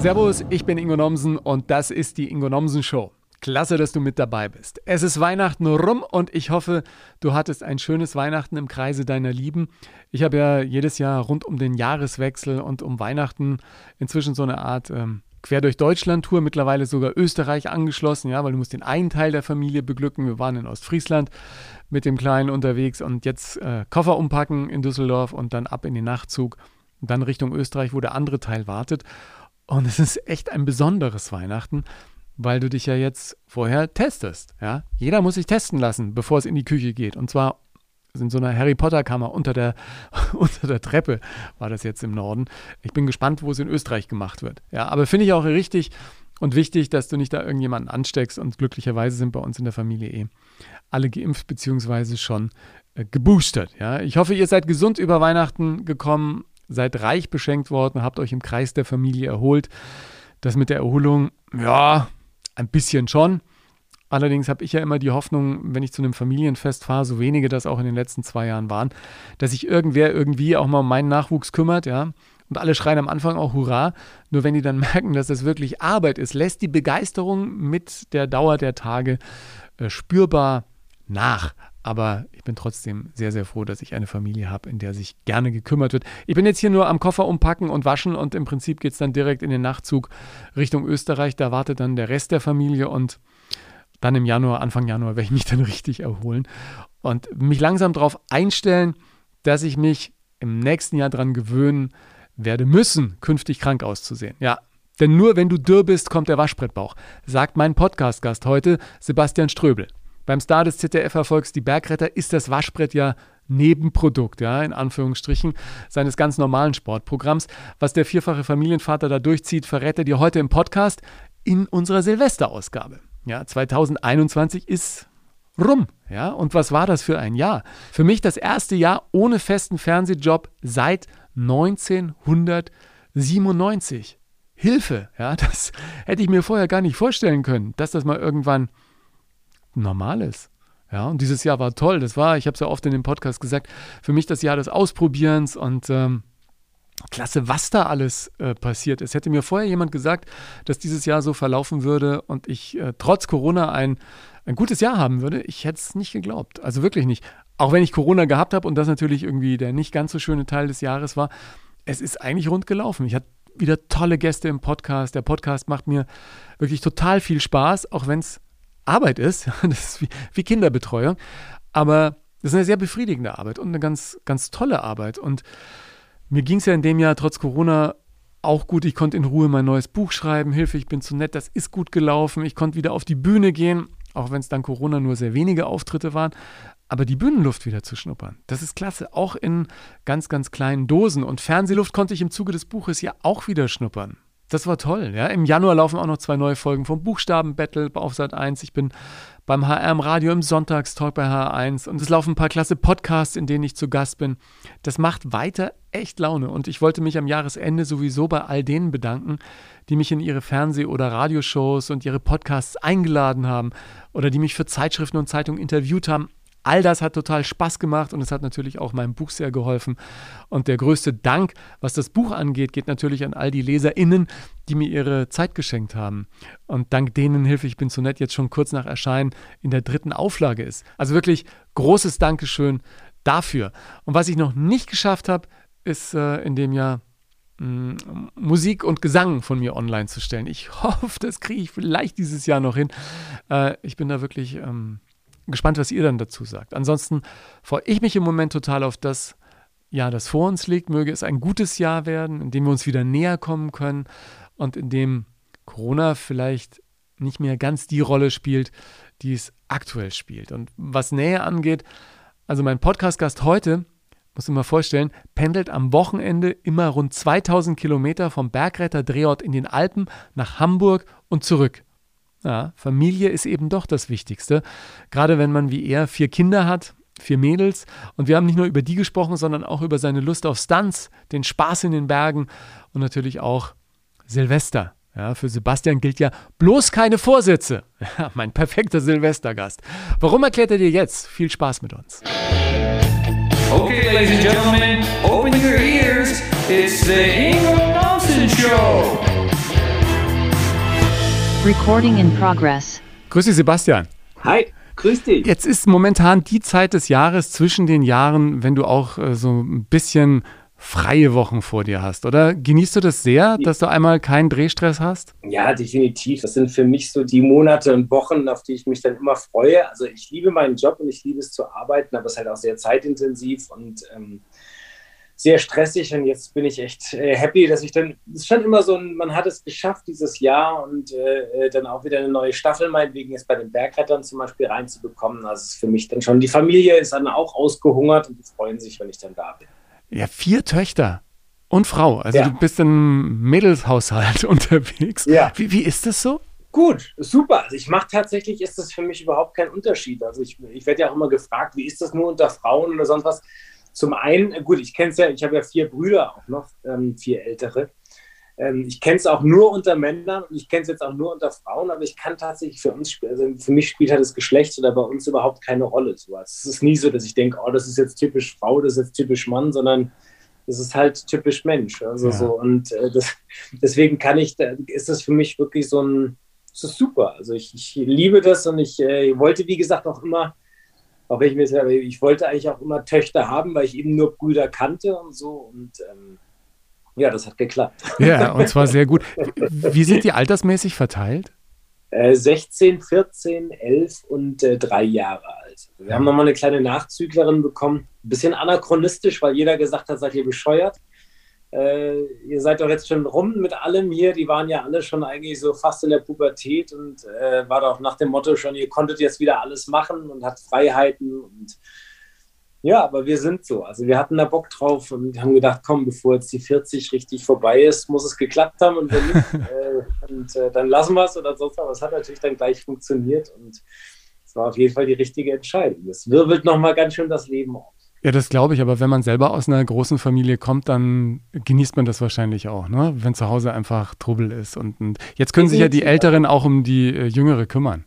Servus, ich bin Ingo Nomsen und das ist die Ingo Nomsen Show. Klasse, dass du mit dabei bist. Es ist Weihnachten rum und ich hoffe, du hattest ein schönes Weihnachten im Kreise deiner Lieben. Ich habe ja jedes Jahr rund um den Jahreswechsel und um Weihnachten inzwischen so eine Art ähm, Quer durch Deutschland Tour, mittlerweile sogar Österreich angeschlossen, ja, weil du musst den einen Teil der Familie beglücken. Wir waren in Ostfriesland mit dem Kleinen unterwegs und jetzt äh, Koffer umpacken in Düsseldorf und dann ab in den Nachtzug und dann Richtung Österreich, wo der andere Teil wartet. Und es ist echt ein besonderes Weihnachten, weil du dich ja jetzt vorher testest. Ja? Jeder muss sich testen lassen, bevor es in die Küche geht. Und zwar in so einer Harry Potter Kammer unter der, unter der Treppe war das jetzt im Norden. Ich bin gespannt, wo es in Österreich gemacht wird. Ja, aber finde ich auch richtig und wichtig, dass du nicht da irgendjemanden ansteckst. Und glücklicherweise sind bei uns in der Familie eh alle geimpft bzw. schon äh, geboostert. Ja, ich hoffe, ihr seid gesund über Weihnachten gekommen, seid reich beschenkt worden, habt euch im Kreis der Familie erholt. Das mit der Erholung, ja, ein bisschen schon. Allerdings habe ich ja immer die Hoffnung, wenn ich zu einem Familienfest fahre, so wenige das auch in den letzten zwei Jahren waren, dass sich irgendwer irgendwie auch mal um meinen Nachwuchs kümmert, ja. Und alle schreien am Anfang auch Hurra. Nur wenn die dann merken, dass das wirklich Arbeit ist, lässt die Begeisterung mit der Dauer der Tage äh, spürbar nach. Aber ich bin trotzdem sehr, sehr froh, dass ich eine Familie habe, in der sich gerne gekümmert wird. Ich bin jetzt hier nur am Koffer umpacken und waschen und im Prinzip geht es dann direkt in den Nachtzug Richtung Österreich. Da wartet dann der Rest der Familie und dann im Januar, Anfang Januar, werde ich mich dann richtig erholen und mich langsam darauf einstellen, dass ich mich im nächsten Jahr daran gewöhnen werde müssen, künftig krank auszusehen. Ja, denn nur wenn du dürr bist, kommt der Waschbrettbauch, sagt mein Podcast-Gast heute, Sebastian Ströbel. Beim Star des ZDF-Erfolgs Die Bergretter ist das Waschbrett ja Nebenprodukt, ja, in Anführungsstrichen, seines ganz normalen Sportprogramms. Was der vierfache Familienvater da durchzieht, verrät er dir heute im Podcast in unserer Silvesterausgabe. Ja, 2021 ist rum. Ja, und was war das für ein Jahr? Für mich das erste Jahr ohne festen Fernsehjob seit 1997. Hilfe, ja, das hätte ich mir vorher gar nicht vorstellen können, dass das mal irgendwann normal ist. Ja, und dieses Jahr war toll. Das war, ich habe es ja oft in dem Podcast gesagt, für mich das Jahr des Ausprobierens und ähm, klasse, was da alles äh, passiert ist. Hätte mir vorher jemand gesagt, dass dieses Jahr so verlaufen würde und ich äh, trotz Corona ein, ein gutes Jahr haben würde, ich hätte es nicht geglaubt. Also wirklich nicht. Auch wenn ich Corona gehabt habe und das natürlich irgendwie der nicht ganz so schöne Teil des Jahres war, es ist eigentlich rund gelaufen. Ich hatte wieder tolle Gäste im Podcast. Der Podcast macht mir wirklich total viel Spaß, auch wenn es Arbeit ist. Das ist wie, wie Kinderbetreuung. Aber das ist eine sehr befriedigende Arbeit und eine ganz, ganz tolle Arbeit. Und mir ging es ja in dem Jahr trotz Corona auch gut. Ich konnte in Ruhe mein neues Buch schreiben. Hilfe, ich bin zu nett. Das ist gut gelaufen. Ich konnte wieder auf die Bühne gehen, auch wenn es dann Corona nur sehr wenige Auftritte waren. Aber die Bühnenluft wieder zu schnuppern, das ist klasse. Auch in ganz, ganz kleinen Dosen. Und Fernsehluft konnte ich im Zuge des Buches ja auch wieder schnuppern. Das war toll. Ja. Im Januar laufen auch noch zwei neue Folgen vom Buchstaben-Battle auf Sat 1. Ich bin beim HR im Radio im Sonntagstalk bei HR1 und es laufen ein paar klasse Podcasts, in denen ich zu Gast bin. Das macht weiter echt Laune und ich wollte mich am Jahresende sowieso bei all denen bedanken, die mich in ihre Fernseh- oder Radioshows und ihre Podcasts eingeladen haben oder die mich für Zeitschriften und Zeitungen interviewt haben. All das hat total Spaß gemacht und es hat natürlich auch meinem Buch sehr geholfen. Und der größte Dank, was das Buch angeht, geht natürlich an all die LeserInnen, die mir ihre Zeit geschenkt haben. Und dank denen Hilfe, ich bin so nett, jetzt schon kurz nach Erscheinen in der dritten Auflage ist. Also wirklich großes Dankeschön dafür. Und was ich noch nicht geschafft habe, ist äh, in dem Jahr mm, Musik und Gesang von mir online zu stellen. Ich hoffe, das kriege ich vielleicht dieses Jahr noch hin. Äh, ich bin da wirklich ähm, gespannt, was ihr dann dazu sagt. Ansonsten freue ich mich im Moment total auf das Jahr, das vor uns liegt. Möge es ein gutes Jahr werden, in dem wir uns wieder näher kommen können und in dem Corona vielleicht nicht mehr ganz die Rolle spielt, die es aktuell spielt. Und was Nähe angeht, also mein Podcast-Gast heute, muss ich mal vorstellen, pendelt am Wochenende immer rund 2000 Kilometer vom Bergretter Drehort in den Alpen nach Hamburg und zurück. Ja, Familie ist eben doch das Wichtigste. Gerade wenn man wie er vier Kinder hat, vier Mädels. Und wir haben nicht nur über die gesprochen, sondern auch über seine Lust auf Stunts, den Spaß in den Bergen und natürlich auch Silvester. Ja, für Sebastian gilt ja bloß keine Vorsätze. Ja, mein perfekter Silvestergast. Warum erklärt er dir jetzt? Viel Spaß mit uns. Okay, ladies and gentlemen, open your ears. It's the Ingo Nelson Show. Recording in progress. Grüß dich, Sebastian. Hi, grüß dich. Jetzt ist momentan die Zeit des Jahres zwischen den Jahren, wenn du auch äh, so ein bisschen freie Wochen vor dir hast, oder? Genießt du das sehr, dass du einmal keinen Drehstress hast? Ja, definitiv. Das sind für mich so die Monate und Wochen, auf die ich mich dann immer freue. Also ich liebe meinen Job und ich liebe es zu arbeiten, aber es ist halt auch sehr zeitintensiv und ähm, sehr stressig. Und jetzt bin ich echt äh, happy, dass ich dann, es ist schon immer so, ein, man hat es geschafft dieses Jahr und äh, äh, dann auch wieder eine neue Staffel meinetwegen jetzt bei den Bergrettern zum Beispiel reinzubekommen. Also es ist für mich dann schon, die Familie ist dann auch ausgehungert und die freuen sich, wenn ich dann da bin. Ja, vier Töchter und Frau. Also Ja. du bist im Mädelshaushalt unterwegs. Ja. Wie, wie ist das so? Gut, super. Also ich mache tatsächlich, ist das für mich überhaupt kein Unterschied. Also ich, ich werde ja auch immer gefragt, wie ist das nur unter Frauen oder sonst was. Zum einen, äh, gut, ich kenne es ja, ich habe ja vier Brüder auch noch, ähm, vier ältere. Ähm, ich kenne es auch nur unter Männern und ich kenne es jetzt auch nur unter Frauen, aber ich kann tatsächlich für uns, also für mich spielt halt das Geschlecht oder bei uns überhaupt keine Rolle. So. Also Es ist nie so, dass ich denke, oh, das ist jetzt typisch Frau, das ist jetzt typisch Mann, sondern es ist halt typisch Mensch. Also Ja. so und äh, das, deswegen kann ich, da ist das für mich wirklich so ein, es ist super. Also ich, ich liebe das und ich äh, wollte, wie gesagt, auch immer, auch ich ich wollte eigentlich auch immer Töchter haben, weil ich eben nur Brüder kannte und so und ähm, ja, das hat geklappt. Ja, und zwar sehr gut. Wie sind die altersmäßig verteilt? Äh, 16, 14, 11 und äh, drei Jahre alt. Wir haben nochmal eine kleine Nachzüglerin bekommen. Ein bisschen anachronistisch, weil jeder gesagt hat, seid ihr bescheuert. Äh, ihr seid doch jetzt schon rum mit allem hier. Die waren ja alle schon eigentlich so fast in der Pubertät und äh, war doch nach dem Motto schon, ihr konntet jetzt wieder alles machen und hat Freiheiten und ja, aber wir sind so. Also wir hatten da Bock drauf und haben gedacht, komm, bevor jetzt die 40 richtig vorbei ist, muss es geklappt haben und wenn nicht, äh, und äh, dann lassen wir es oder sonst was. Aber es hat natürlich dann gleich funktioniert und es war auf jeden Fall die richtige Entscheidung. Das wirbelt nochmal ganz schön das Leben auf. Ja, das glaube ich, aber wenn man selber aus einer großen Familie kommt, dann genießt man das wahrscheinlich auch, ne? wenn zu Hause einfach Trubel ist. Und, und jetzt können sich ja die. Älteren auch um die äh, Jüngere kümmern.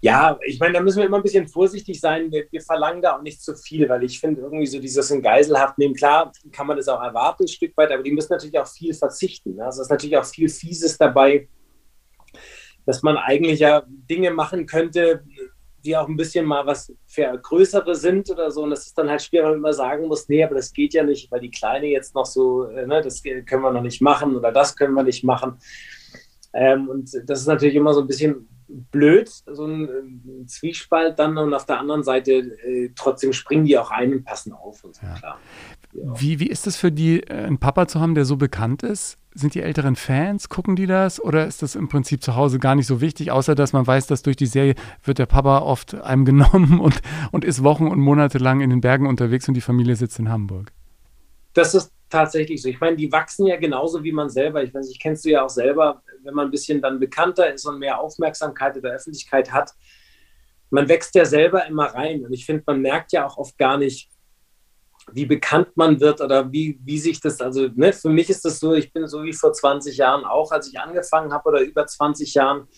Ja, ich meine, da müssen wir immer ein bisschen vorsichtig sein. Wir, wir verlangen da auch nicht zu viel, weil ich finde, irgendwie so dieses in Geiselhaft nehmen, klar, kann man das auch erwarten, ein Stück weit, aber die müssen natürlich auch viel verzichten. ne? Also es ist natürlich auch viel Fieses dabei, dass man eigentlich ja Dinge machen könnte, die auch ein bisschen mal was für größere sind oder so. Und das ist dann halt schwer, wenn man immer sagen muss, nee, aber das geht ja nicht, weil die Kleine jetzt noch so, äh, ne, das können wir noch nicht machen oder das können wir nicht machen. Ähm, und das ist natürlich immer so ein bisschen blöd, so ein, äh, Zwiespalt dann und auf der anderen Seite äh, trotzdem springen die auch ein und passen auf und so, Ja. klar. Ja. Wie, wie ist es für die, äh, einen Papa zu haben, der so bekannt ist? Sind die Älteren Fans? Gucken die das? Oder ist das im Prinzip zu Hause gar nicht so wichtig, außer dass man weiß, dass durch die Serie wird der Papa oft einem genommen und, und ist Wochen und Monate lang in den Bergen unterwegs und die Familie sitzt in Hamburg? Das ist tatsächlich so. Ich meine, die wachsen ja genauso wie man selber. Ich weiß, ich kennst du ja auch selber, wenn man ein bisschen dann bekannter ist und mehr Aufmerksamkeit in der Öffentlichkeit hat. Man wächst ja selber immer rein. Und ich finde, man merkt ja auch oft gar nicht, wie bekannt man wird oder wie, wie sich das, also ne, für mich ist das so, ich bin so wie vor 20 Jahren auch, als ich angefangen habe oder über 20 Jahren.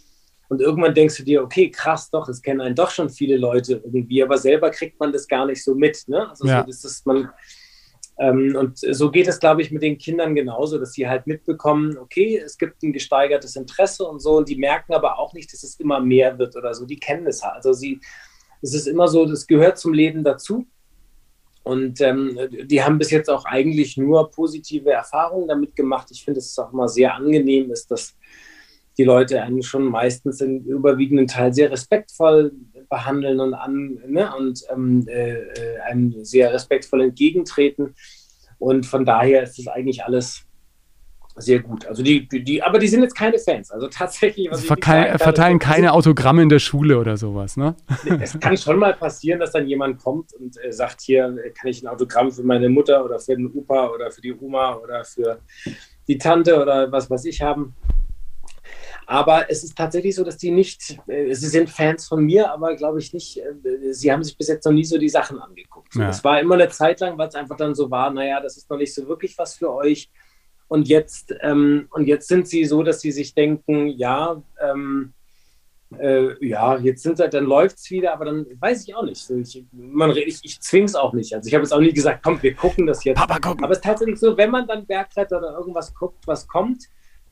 Und irgendwann denkst du dir, okay, krass, doch, es kennen einen doch schon viele Leute irgendwie, aber selber kriegt man das gar nicht so mit. Ne? Also Ja. so, das ist man, ähm, und so geht es, glaube ich, mit den Kindern genauso, dass sie halt mitbekommen, okay, es gibt ein gesteigertes Interesse und so, und die merken aber auch nicht, dass es immer mehr wird oder so. Die kennen es halt. Also sie, es ist immer so, das gehört zum Leben dazu. Und ähm, die haben bis jetzt auch eigentlich nur positive Erfahrungen damit gemacht. Ich finde, es ist auch immer sehr angenehm, ist, dass die Leute einen schon meistens im überwiegenden Teil sehr respektvoll behandeln und an ne, und ähm, äh, äh, einem sehr respektvoll entgegentreten. Und von daher ist es eigentlich alles sehr gut. Also die, die, aber die sind jetzt keine Fans. Also tatsächlich, was Sie ich verteilen, gesagt habe, verteilen keine Autogramme in der Schule oder sowas, ne? es kann schon mal passieren, dass dann jemand kommt und äh, sagt, hier kann ich ein Autogramm für meine Mutter oder für den Opa oder für die Oma oder für die Tante oder was weiß ich haben. Aber es ist tatsächlich so, dass die nicht, äh, sie sind Fans von mir, aber glaube ich nicht, äh, sie haben sich bis jetzt noch nie so die Sachen angeguckt. So, Ja. War immer eine Zeit lang, weil es einfach dann so war, naja, das ist noch nicht so wirklich was für euch. Und jetzt, ähm, und jetzt sind sie so, dass sie sich denken, ja, ähm, äh, ja, jetzt sind sie, dann läuft es wieder, aber dann weiß ich auch nicht. Ich, man, ich, ich zwinge es auch nicht. Also ich habe jetzt auch nie gesagt, komm, wir gucken das jetzt. Papa, gucken. Aber es ist tatsächlich so, wenn man dann Bergkletter oder irgendwas guckt, was kommt,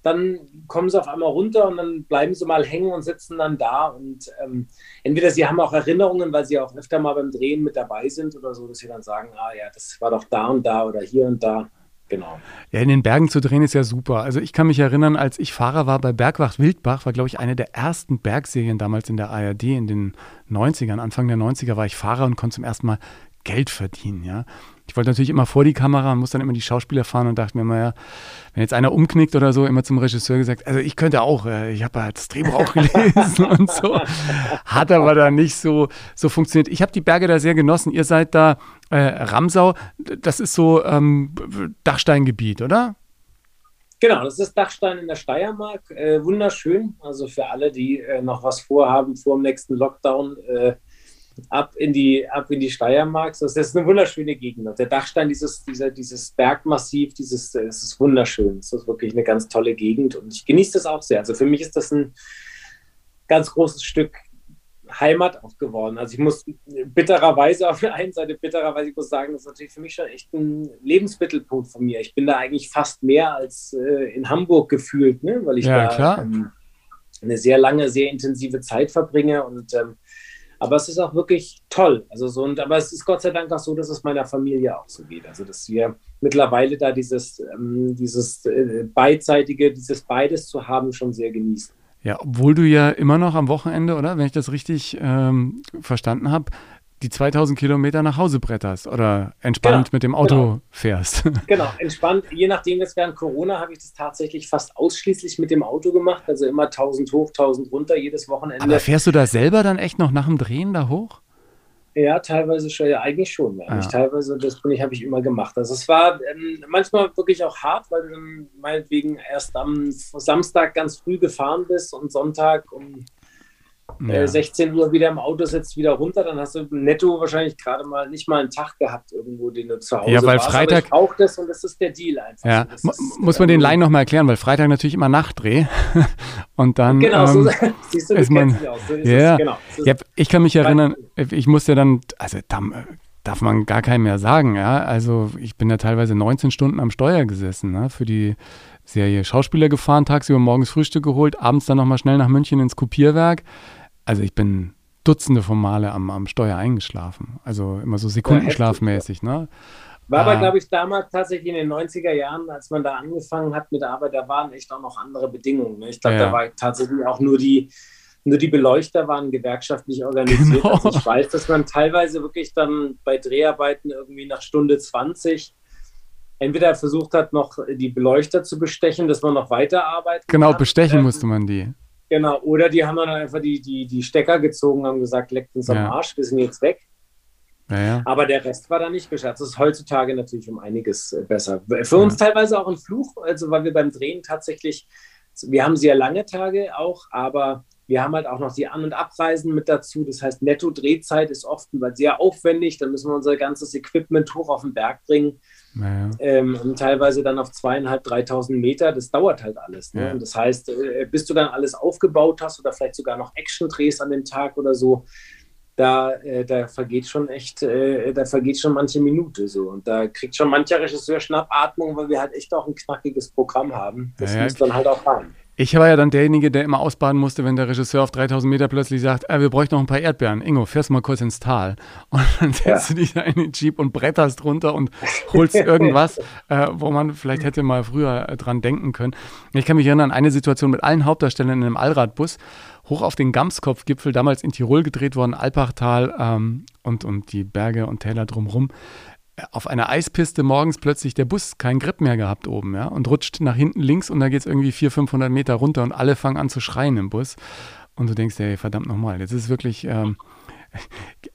dann kommen sie auf einmal runter und dann bleiben sie mal hängen und sitzen dann da. Und ähm, entweder sie haben auch Erinnerungen, weil sie auch öfter mal beim Drehen mit dabei sind oder so, dass sie dann sagen, ah ja, das war doch da und da oder hier und da. Genau. Ja, in den Bergen zu drehen ist ja super. Also ich kann mich erinnern, als ich Fahrer war bei Bergwacht Wildbach, war glaube ich eine der ersten Bergserien damals in der ARD in den 90ern, Anfang der 90er war ich Fahrer und konnte zum ersten Mal Geld verdienen, ja. Ich wollte natürlich immer vor die Kamera und muss dann immer die Schauspieler fahren und dachte mir immer, ja, wenn jetzt einer umknickt oder so, immer zum Regisseur gesagt, also ich könnte auch, äh, ich habe das Drehbuch auch gelesen und so. Hat aber da nicht so, so funktioniert. Ich habe die Berge da sehr genossen. Ihr seid da äh, Ramsau, das ist so ähm, Dachsteingebiet, oder? Genau, das ist Dachstein in der Steiermark. Äh, wunderschön. Also für alle, die äh, noch was vorhaben vor dem nächsten Lockdown, äh, ab in die, ab in die Steiermark. Das ist eine wunderschöne Gegend. Und der Dachstein, dieses, dieser, dieses Bergmassiv, dieses, es ist wunderschön. Es ist wirklich eine ganz tolle Gegend und ich genieße das auch sehr. Also für mich ist das ein ganz großes Stück Heimat auch geworden. Also ich muss bittererweise auf der einen Seite bittererweise, ich muss sagen, das ist natürlich für mich schon echt ein Lebensmittelpunkt von mir. Ich bin da eigentlich fast mehr als äh, in Hamburg gefühlt, ne? weil ich ja, da ähm, eine sehr lange, sehr intensive Zeit verbringe und ähm, aber es ist auch wirklich toll. Also so, und, aber es ist Gott sei Dank auch so, dass es meiner Familie auch so geht. Also dass wir mittlerweile da dieses, ähm, dieses äh, beidseitige, dieses beides zu haben, schon sehr genießen. Ja, obwohl du ja immer noch am Wochenende, oder wenn ich das richtig ähm, verstanden habe, die 2000 Kilometer nach Hause bretterst oder entspannt genau, mit dem Auto genau. fährst. Genau, entspannt. Je nachdem, jetzt während Corona habe ich das tatsächlich fast ausschließlich mit dem Auto gemacht. Also immer 1000 hoch, 1000 runter jedes Wochenende. Aber fährst du da selber dann echt noch nach dem Drehen da hoch? Ja, teilweise schon, ja, eigentlich schon. Ja. Ah. Teilweise, das bin ich, habe ich immer gemacht. Also es war ähm, manchmal wirklich auch hart, weil du dann meinetwegen erst am Samstag ganz früh gefahren bist und Sonntag um ja. 16 Uhr wieder im Auto sitzt, wieder runter, dann hast du netto wahrscheinlich gerade mal nicht mal einen Tag gehabt, irgendwo, den du zu Hause Ja, weil warst, Freitag. auch das und das ist der Deal einfach. Ja, so, ist, muss man den Laien nochmal erklären, weil Freitag natürlich immer Nachtdreh und dann. Genau, ähm, so siehst du, ist man, aus. So ja, es, genau. ja, ich kann mich erinnern, ich musste dann, also da, darf man gar keinem mehr sagen, ja. Also ich bin ja teilweise 19 Stunden am Steuer gesessen, ne, für die Serie Schauspieler gefahren, tagsüber morgens Frühstück geholt, abends dann nochmal schnell nach München ins Kopierwerk also ich bin Dutzende von Male am, am Steuer eingeschlafen. Also immer so sekundenschlafmäßig. Ne? War aber, ah. glaube ich, damals tatsächlich in den 90er Jahren, als man da angefangen hat mit der Arbeit, da waren echt auch noch andere Bedingungen. Ne? Ich glaube, ja. da war tatsächlich auch nur die, nur die Beleuchter waren gewerkschaftlich organisiert. Genau. Also ich weiß, dass man teilweise wirklich dann bei Dreharbeiten irgendwie nach Stunde 20 entweder versucht hat, noch die Beleuchter zu bestechen, dass man noch weiterarbeiten Genau, kann. bestechen ähm, musste man die. Genau, oder die haben dann einfach die, die, die Stecker gezogen, haben gesagt, leckt uns am ja. Arsch, wir sind jetzt weg. Ja, ja. Aber der Rest war da nicht geschafft. Das ist heutzutage natürlich um einiges äh, besser. Für uns teilweise auch ein Fluch, also weil wir beim Drehen tatsächlich, wir haben sehr lange Tage auch, aber wir haben halt auch noch die An- und Abreisen mit dazu. Das heißt, Netto-Drehzeit ist oft sehr aufwendig. Dann müssen wir unser ganzes Equipment hoch auf den Berg bringen. Naja. Ähm, und teilweise dann auf zweieinhalb, dreitausend Meter. Das dauert halt alles. Ne? Ja. Und das heißt, äh, bis du dann alles aufgebaut hast oder vielleicht sogar noch Action drehst an dem Tag oder so, da, äh, da vergeht schon echt, äh, da vergeht schon manche Minute so. Und da kriegt schon mancher Regisseur Schnappatmung, weil wir halt echt auch ein knackiges Programm haben. Das ja, muss dann halt auch rein. Ich war ja dann derjenige, der immer ausbaden musste, wenn der Regisseur auf 3000 Meter plötzlich sagt, ah, wir bräuchten noch ein paar Erdbeeren. Ingo, fährst mal kurz ins Tal. Und dann setzt ja. du dich da in den Jeep und bretterst runter und holst irgendwas, äh, wo man vielleicht hätte mal früher äh, dran denken können. Ich kann mich erinnern an eine Situation mit allen Hauptdarstellern in einem Allradbus, hoch auf den Gamskopfgipfel, damals in Tirol gedreht worden, Alpachtal ähm, und, und die Berge und Täler drumherum auf einer Eispiste morgens plötzlich der Bus keinen Grip mehr gehabt oben, ja, und rutscht nach hinten links und da geht es irgendwie 400, 500 Meter runter und alle fangen an zu schreien im Bus. Und du denkst, ey, verdammt nochmal, jetzt ist wirklich, ähm,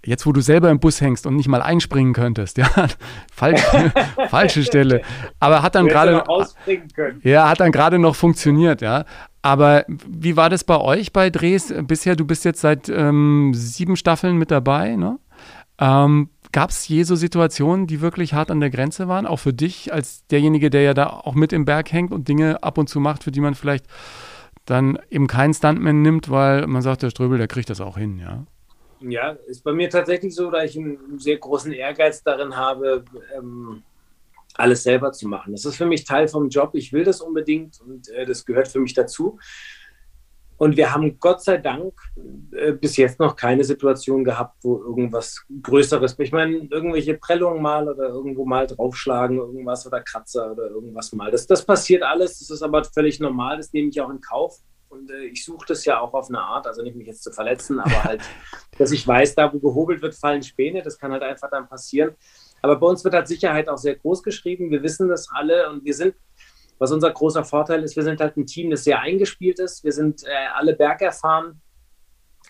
jetzt wo du selber im Bus hängst und nicht mal einspringen könntest, ja, falsche, falsche Stelle. Aber hat dann gerade, ja, hat dann gerade noch funktioniert, ja. Aber wie war das bei euch bei Drehs bisher? Du bist jetzt seit ähm, sieben Staffeln mit dabei, ne? Ähm, Gab es je so Situationen, die wirklich hart an der Grenze waren? Auch für dich als derjenige, der ja da auch mit im Berg hängt und Dinge ab und zu macht, für die man vielleicht dann eben keinen Stuntman nimmt, weil man sagt, der Ströbel, der kriegt das auch hin, ja? Ja, ist bei mir tatsächlich so, dass ich einen sehr großen Ehrgeiz darin habe, ähm, alles selber zu machen. Das ist für mich Teil vom Job. Ich will das unbedingt und äh, das gehört für mich dazu. Und wir haben Gott sei Dank äh, bis jetzt noch keine Situation gehabt, wo irgendwas Größeres, ich meine, irgendwelche Prellungen mal oder irgendwo mal draufschlagen, irgendwas oder Kratzer oder irgendwas mal. Das, das passiert alles, das ist aber völlig normal, das nehme ich auch in Kauf. Und äh, ich suche das ja auch auf eine Art, also nicht mich jetzt zu verletzen, aber halt, dass ich weiß, da wo gehobelt wird, fallen Späne. Das kann halt einfach dann passieren. Aber bei uns wird halt Sicherheit auch sehr groß geschrieben. Wir wissen das alle und wir sind, was unser großer Vorteil ist, wir sind halt ein Team, das sehr eingespielt ist. Wir sind äh, alle bergerfahren.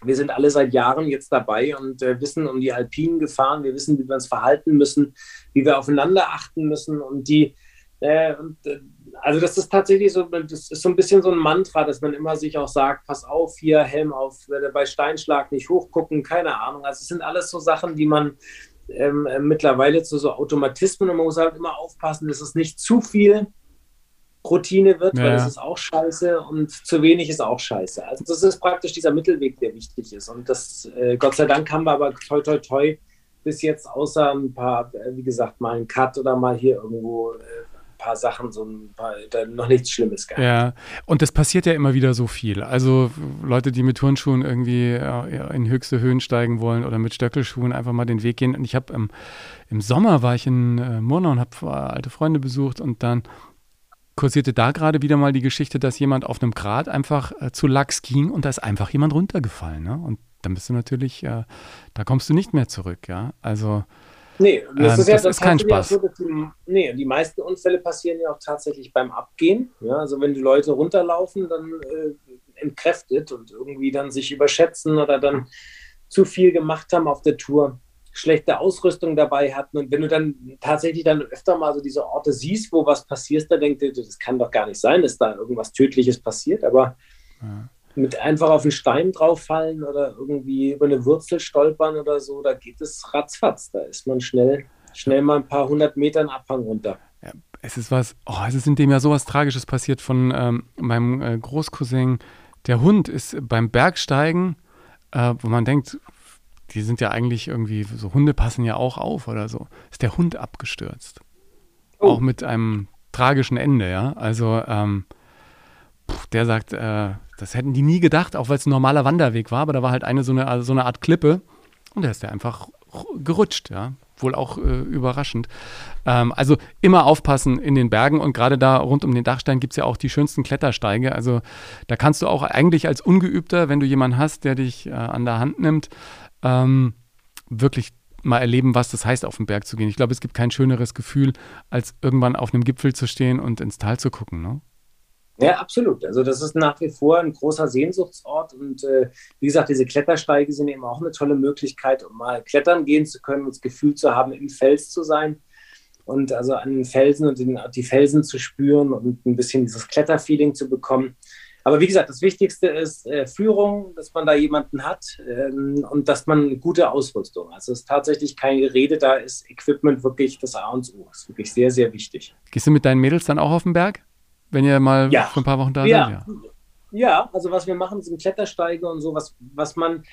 Wir sind alle seit Jahren jetzt dabei und äh, wissen um die alpinen Gefahren. Wir wissen, wie wir uns verhalten müssen, wie wir aufeinander achten müssen und die, äh, und, äh, also das ist tatsächlich so, das ist so ein bisschen so ein Mantra, dass man immer sich auch sagt, pass auf, hier Helm auf, bei Steinschlag nicht hochgucken, keine Ahnung. Also es sind alles so Sachen, die man ähm, äh, mittlerweile zu so Automatismen und man muss halt immer aufpassen, dass es nicht zu viel Routine wird, ja. weil das ist auch scheiße und zu wenig ist auch scheiße. Also das ist praktisch dieser Mittelweg, der wichtig ist. Und das, äh, Gott sei Dank haben wir aber toi toi toi bis jetzt außer ein paar, äh, wie gesagt, mal ein Cut oder mal hier irgendwo äh, paar Sachen, so ein paar, noch nichts Schlimmes gehabt. Ja, und das passiert ja immer wieder so viel. Also Leute, die mit Turnschuhen irgendwie äh, in höchste Höhen steigen wollen oder mit Stöckelschuhen einfach mal den Weg gehen. Und ich habe ähm, im Sommer war ich in äh, Murnau und habe äh, alte Freunde besucht und dann kursierte da gerade wieder mal die Geschichte, dass jemand auf einem Grat einfach äh, zu Lachs ging und da ist einfach jemand runtergefallen. Ne? Und dann bist du natürlich, äh, da kommst du nicht mehr zurück. Ja, also Nee, das ähm, ist ja das, das ist kein Spaß. So, die, nee, die meisten Unfälle passieren ja auch tatsächlich beim Abgehen. Ja, also wenn die Leute runterlaufen, dann äh, entkräftet und irgendwie dann sich überschätzen oder dann zu viel gemacht haben auf der Tour, schlechte Ausrüstung dabei hatten. Und wenn du dann tatsächlich dann öfter mal so diese Orte siehst, wo was passiert, dann denkst du, das kann doch gar nicht sein, dass da irgendwas Tödliches passiert. Aber ja mit einfach auf einen Stein drauffallen oder irgendwie über eine Wurzel stolpern oder so, da geht es ratzfatz. Da ist man schnell, schnell mal ein paar hundert Metern Abhang runter. Ja, es ist was, oh, es ist in dem Jahr sowas Tragisches passiert von ähm, meinem äh, Großcousin. Der Hund ist beim Bergsteigen, äh, wo man denkt, die sind ja eigentlich irgendwie, so Hunde passen ja auch auf oder so, ist der Hund abgestürzt. Oh. Auch mit einem tragischen Ende, ja. Also, ähm, der sagt, äh, das hätten die nie gedacht, auch weil es ein normaler Wanderweg war, aber da war halt eine so eine, also so eine Art Klippe und da ist der einfach gerutscht, ja. Wohl auch äh, überraschend. Ähm, also immer aufpassen in den Bergen und gerade da rund um den Dachstein gibt es ja auch die schönsten Klettersteige. Also da kannst du auch eigentlich als Ungeübter, wenn du jemanden hast, der dich äh, an der Hand nimmt, ähm, wirklich mal erleben, was das heißt, auf den Berg zu gehen. Ich glaube, es gibt kein schöneres Gefühl, als irgendwann auf einem Gipfel zu stehen und ins Tal zu gucken. Ne? Ja, absolut. Also das ist nach wie vor ein großer Sehnsuchtsort und äh, wie gesagt, diese Klettersteige sind eben auch eine tolle Möglichkeit, um mal klettern gehen zu können das Gefühl zu haben, im Fels zu sein und also an den Felsen und den, die Felsen zu spüren und ein bisschen dieses Kletterfeeling zu bekommen. Aber wie gesagt, das Wichtigste ist äh, Führung, dass man da jemanden hat ähm, und dass man gute Ausrüstung. Also es ist tatsächlich kein Gerede, da ist Equipment wirklich das A und O. Das ist wirklich sehr, sehr wichtig. Gehst du mit deinen Mädels dann auch auf den Berg? wenn ihr mal ja. für ein paar Wochen da ja. seid? Ja. ja, also was wir machen, sind Klettersteige und so, was, was man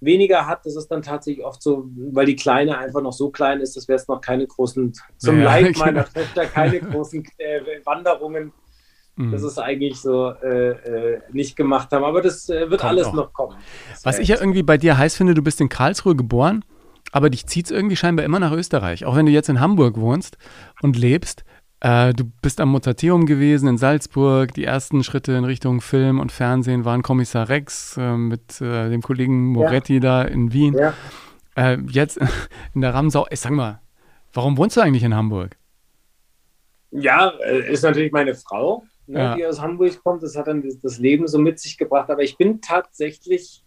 weniger hat, das ist dann tatsächlich oft so, weil die Kleine einfach noch so klein ist, dass wir jetzt noch keine großen, zum ja, Leid genau. meiner Töchter, keine großen äh, Wanderungen, mhm. das ist eigentlich so äh, äh, nicht gemacht haben. Aber das äh, wird Kommt alles auch. noch kommen. Das was ich ja irgendwie bei dir heiß finde, du bist in Karlsruhe geboren, aber dich zieht es irgendwie scheinbar immer nach Österreich. Auch wenn du jetzt in Hamburg wohnst und lebst, äh, du bist am Mutateum gewesen in Salzburg. Die ersten Schritte in Richtung Film und Fernsehen waren Kommissar Rex äh, mit äh, dem Kollegen Moretti ja. da in Wien. Ja. Jetzt in der Ramsau. Ich sag mal, warum wohnst du eigentlich in Hamburg? Ja, ist natürlich meine Frau, ne, ja. die aus Hamburg kommt. Das hat dann das Leben so mit sich gebracht. Aber ich bin tatsächlich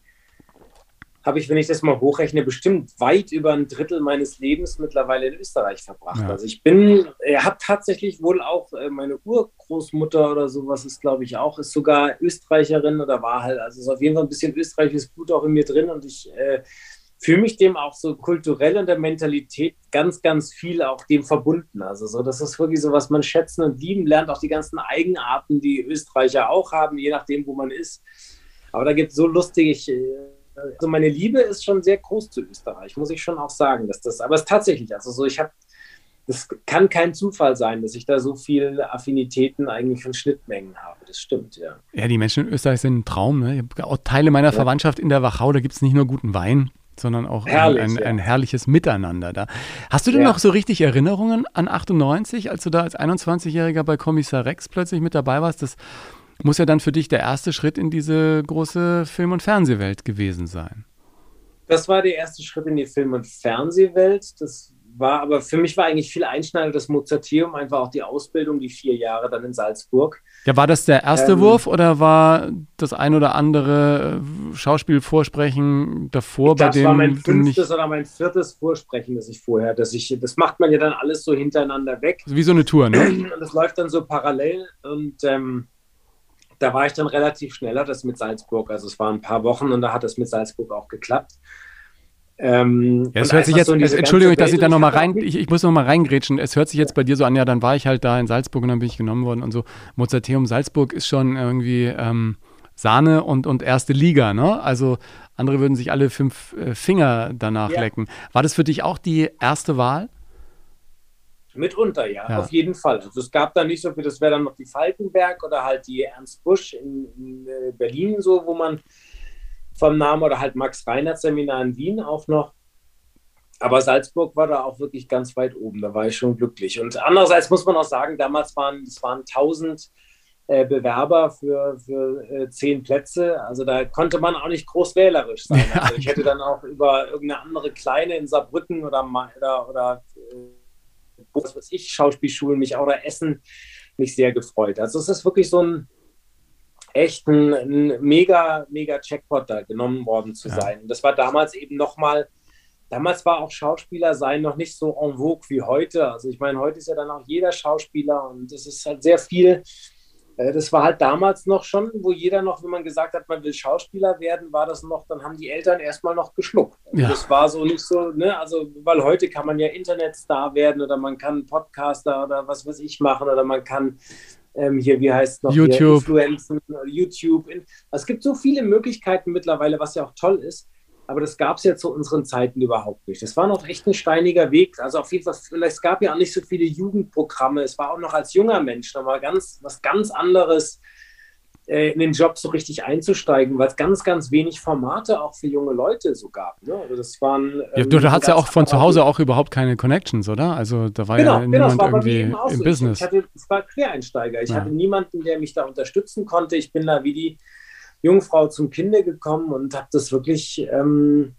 habe ich, wenn ich das mal hochrechne, bestimmt weit über ein Drittel meines Lebens mittlerweile in Österreich verbracht. Ja. Also ich bin, er hat tatsächlich wohl auch äh, meine Urgroßmutter oder sowas ist, glaube ich, auch, ist sogar Österreicherin oder war halt, also ist auf jeden Fall ein bisschen österreichisches Blut auch in mir drin und ich äh, fühle mich dem auch so kulturell und der Mentalität ganz, ganz viel auch dem verbunden. Also so, das ist wirklich so, was man schätzen und lieben lernt, auch die ganzen Eigenarten, die Österreicher auch haben, je nachdem, wo man ist. Aber da gibt es so lustig, äh, also meine Liebe ist schon sehr groß zu Österreich, muss ich schon auch sagen, dass das, aber es ist tatsächlich, also so, ich habe das kann kein Zufall sein, dass ich da so viele Affinitäten eigentlich von Schnittmengen habe. Das stimmt, ja. Ja, die Menschen in Österreich sind ein Traum. Ne? Ich habe auch Teile meiner ja. Verwandtschaft in der Wachau, da gibt es nicht nur guten Wein, sondern auch Herrlich, ein, ein, ein, herrliches Miteinander da. Hast du denn ja. noch so richtig Erinnerungen an 98, als du da als 21-Jähriger bei Kommissar Rex plötzlich mit dabei warst? Das muss ja dann für dich der erste Schritt in diese große Film- und Fernsehwelt gewesen sein. Das war der erste Schritt in die Film- und Fernsehwelt. Das war aber für mich war eigentlich viel einschneidender das Mozarteum, einfach auch die Ausbildung, die vier Jahre dann in Salzburg. Ja, war das der erste ähm, Wurf oder war das ein oder andere äh, Schauspielvorsprechen davor, bei dem? Das war mein fünftes oder mein viertes Vorsprechen, das ich vorher, dass ich, das macht man ja dann alles so hintereinander weg. Wie so eine Tour, ne? Und das läuft dann so parallel und ähm, da war ich dann relativ schneller, das mit Salzburg. Also es waren ein paar Wochen und da hat es mit Salzburg auch geklappt. Ähm, ja, es hört sich jetzt, so Entschuldigung, dass ich da nochmal rein, ich, ich muss nochmal reingrätschen. Es hört sich jetzt bei dir so an, ja, dann war ich halt da in Salzburg und dann bin ich genommen worden und so. Mozarteum Salzburg ist schon irgendwie ähm, Sahne und, und erste Liga, ne? Also andere würden sich alle fünf äh, Finger danach ja. lecken. War das für dich auch die erste Wahl? Mitunter, ja, ja, auf jeden Fall. Also es gab da nicht so viel, das wäre dann noch die Falkenberg oder halt die Ernst Busch in, in äh, Berlin so, wo man vom Namen oder halt Max Reinhardt Seminar in Wien auch noch. Aber Salzburg war da auch wirklich ganz weit oben, da war ich schon glücklich. Und andererseits muss man auch sagen, damals waren es waren 1000 äh, Bewerber für, für äh, zehn Plätze. Also da konnte man auch nicht groß wählerisch sein. Also ich hätte dann auch über irgendeine andere kleine in Saarbrücken oder, oder, oder äh, was weiß ich, Schauspielschulen mich auch oder Essen mich sehr gefreut. Also es ist wirklich so ein echt ein, ein mega, mega Checkpot da genommen worden zu ja. sein. Das war damals eben nochmal, damals war auch Schauspieler sein noch nicht so en vogue wie heute. Also ich meine, heute ist ja dann auch jeder Schauspieler und es ist halt sehr viel. Äh, das war halt damals noch schon, wo jeder noch, wenn man gesagt hat, man will Schauspieler werden, war das noch, dann haben die Eltern erstmal noch geschluckt. Ja. Das war so nicht so, ne, also, weil heute kann man ja Internetstar werden oder man kann Podcaster oder was weiß ich machen oder man kann ähm, hier, wie heißt es noch, YouTube. Influenzen, YouTube. Es gibt so viele Möglichkeiten mittlerweile, was ja auch toll ist. Aber das gab es ja zu unseren Zeiten überhaupt nicht. Das war noch echt ein steiniger Weg. Also auf jeden Fall, vielleicht, es gab ja auch nicht so viele Jugendprogramme. Es war auch noch als junger Mensch nochmal ganz, was ganz anderes, in den Job so richtig einzusteigen, weil es ganz, ganz wenig Formate auch für junge Leute so gab. Ne? Also das waren, ähm, ja, du, du hast ja auch von zu Hause auch überhaupt keine Connections, oder? Also da war genau, ja genau, niemand irgendwie im so. Business. Ich, hatte, ich war Quereinsteiger. Ich ja. hatte niemanden, der mich da unterstützen konnte. Ich bin da wie die Jungfrau zum Kinde gekommen und habe das wirklich ähm,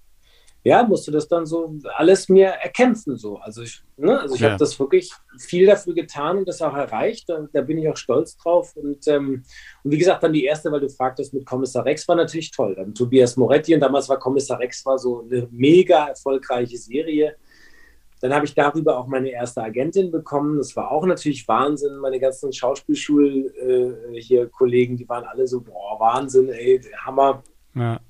ja, musste das dann so alles mir erkämpfen. So. Also ich, ne? also ich ja. habe das wirklich viel dafür getan und das auch erreicht. Und da bin ich auch stolz drauf. Und, ähm, und wie gesagt, dann die erste, weil du fragtest mit Kommissar Rex, war natürlich toll. Dann Tobias Moretti und damals war Kommissar Rex war so eine mega erfolgreiche Serie. Dann habe ich darüber auch meine erste Agentin bekommen. Das war auch natürlich Wahnsinn. Meine ganzen Schauspielschul äh, hier Kollegen, die waren alle so, boah, Wahnsinn, ey, Hammer. Ja.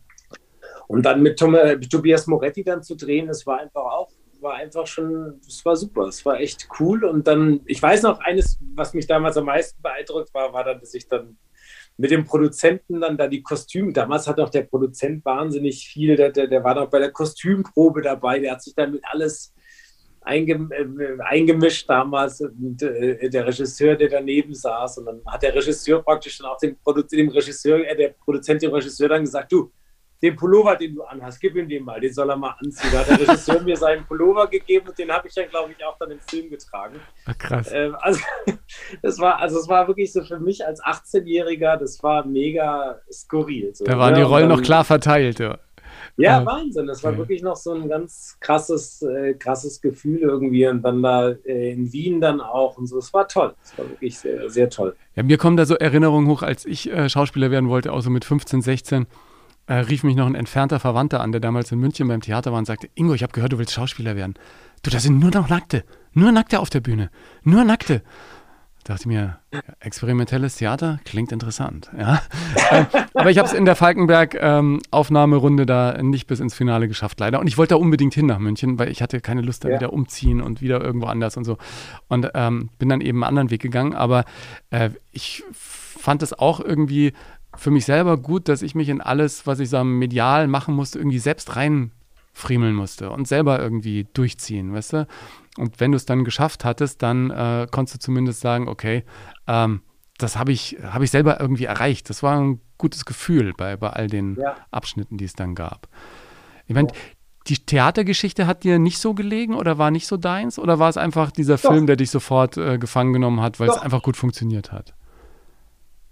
Und dann mit, äh, Tobias Moretti dann zu drehen, das war einfach auch, war einfach schon, das war super, es war echt cool. Und dann, ich weiß noch, eines, was mich damals am meisten beeindruckt war, war dann, dass ich dann mit dem Produzenten dann da die Kostüme, damals hat auch der Produzent wahnsinnig viel, der, der, der war noch bei der Kostümprobe dabei, der hat sich dann mit alles äh, eingemischt damals und äh, der Regisseur, der daneben saß und dann hat der Regisseur praktisch dann auch dem, Produ dem Regisseur, äh, der Produzent dem Regisseur dann gesagt, du, den Pullover, den du anhast, gib ihm den mal, den soll er mal anziehen. Da hat der Regisseur mir seinen Pullover gegeben und den habe ich dann, glaube ich, auch dann im Film getragen. Ach, krass. Ähm, also, das war, also es war wirklich so für mich als 18-Jähriger, das war mega skurril. So, da waren ja, die Rollen dann, noch klar verteilt, ja. Ja, ja, Wahnsinn. Das war ja. wirklich noch so ein ganz krasses, äh, krasses Gefühl irgendwie. Und dann da äh, in Wien dann auch und so. Es war toll. Es war wirklich sehr, sehr toll. Ja, mir kommen da so Erinnerungen hoch, als ich äh, Schauspieler werden wollte, auch so mit 15, 16 äh, rief mich noch ein entfernter Verwandter an, der damals in München beim Theater war und sagte, Ingo, ich habe gehört, du willst Schauspieler werden. Du, da sind nur noch Nackte. Nur Nackte auf der Bühne. Nur Nackte. Da dachte ich mir, experimentelles Theater klingt interessant. Ja? ähm, aber ich habe es in der Falkenberg-Aufnahmerunde ähm, da nicht bis ins Finale geschafft, leider. Und ich wollte da unbedingt hin nach München, weil ich hatte keine Lust, da ja. wieder umziehen und wieder irgendwo anders und so. Und ähm, bin dann eben einen anderen Weg gegangen. Aber äh, ich fand es auch irgendwie für mich selber gut, dass ich mich in alles, was ich so medial machen musste, irgendwie selbst rein friemeln musste und selber irgendwie durchziehen, weißt du? Und wenn du es dann geschafft hattest, dann äh, konntest du zumindest sagen, okay, ähm, das habe ich, hab ich selber irgendwie erreicht. Das war ein gutes Gefühl bei, bei all den ja. Abschnitten, die es dann gab. Ich meine, die Theatergeschichte hat dir nicht so gelegen oder war nicht so deins? Oder war es einfach dieser Doch. Film, der dich sofort äh, gefangen genommen hat, weil Doch. es einfach gut funktioniert hat?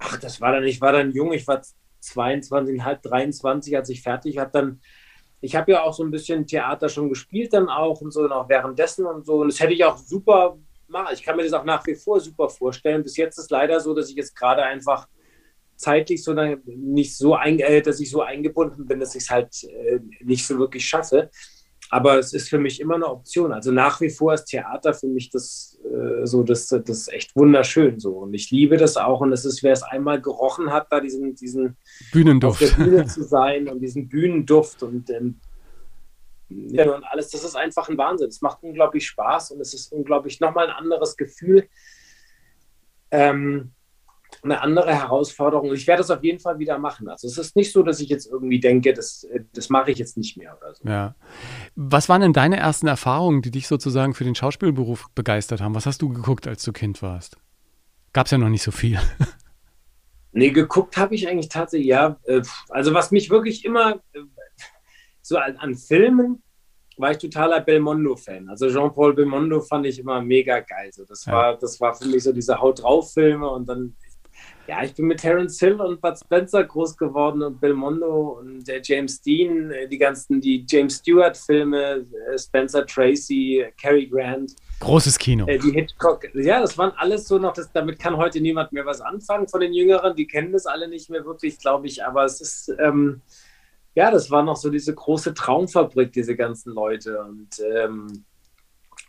Ach, das war dann, ich war dann jung, ich war 22,5, 23, als ich fertig habe, dann ich habe ja auch so ein bisschen Theater schon gespielt dann auch und so, noch währenddessen und so. Und das hätte ich auch super machen. Ich kann mir das auch nach wie vor super vorstellen. Bis jetzt ist leider so, dass ich jetzt gerade einfach zeitlich so nicht so ein, äh, dass ich so eingebunden bin, dass ich es halt äh, nicht so wirklich schaffe. Aber es ist für mich immer eine Option. Also nach wie vor ist Theater für mich das äh, so, das, das ist echt wunderschön so. Und ich liebe das auch. Und es ist, wer es einmal gerochen hat, da diesen, diesen Bühnenduft. auf der Bühne zu sein und diesen Bühnenduft und ähm, ja, und alles, das ist einfach ein Wahnsinn. Es macht unglaublich Spaß und es ist unglaublich nochmal ein anderes Gefühl. Ähm, eine andere Herausforderung. Ich werde es auf jeden Fall wieder machen. Also es ist nicht so, dass ich jetzt irgendwie denke, das, das mache ich jetzt nicht mehr oder so. Ja. Was waren denn deine ersten Erfahrungen, die dich sozusagen für den Schauspielberuf begeistert haben? Was hast du geguckt, als du Kind warst? Gab es ja noch nicht so viel. Nee, geguckt habe ich eigentlich tatsächlich, ja. Äh, also was mich wirklich immer äh, so an, an Filmen war ich totaler Belmondo-Fan. Also Jean-Paul Belmondo fand ich immer mega geil. So, das, ja. war, das war für mich so diese Haut drauf-Filme und dann ja, ich bin mit Terence Hill und Bud Spencer groß geworden und Bill Mondo und der James Dean, äh, die ganzen, die James Stewart-Filme, äh, Spencer Tracy, Cary Grant. Großes Kino. Äh, die Hitchcock, ja, das waren alles so noch, das, damit kann heute niemand mehr was anfangen von den Jüngeren, die kennen das alle nicht mehr wirklich, glaube ich, aber es ist, ähm, ja, das war noch so diese große Traumfabrik, diese ganzen Leute und ähm,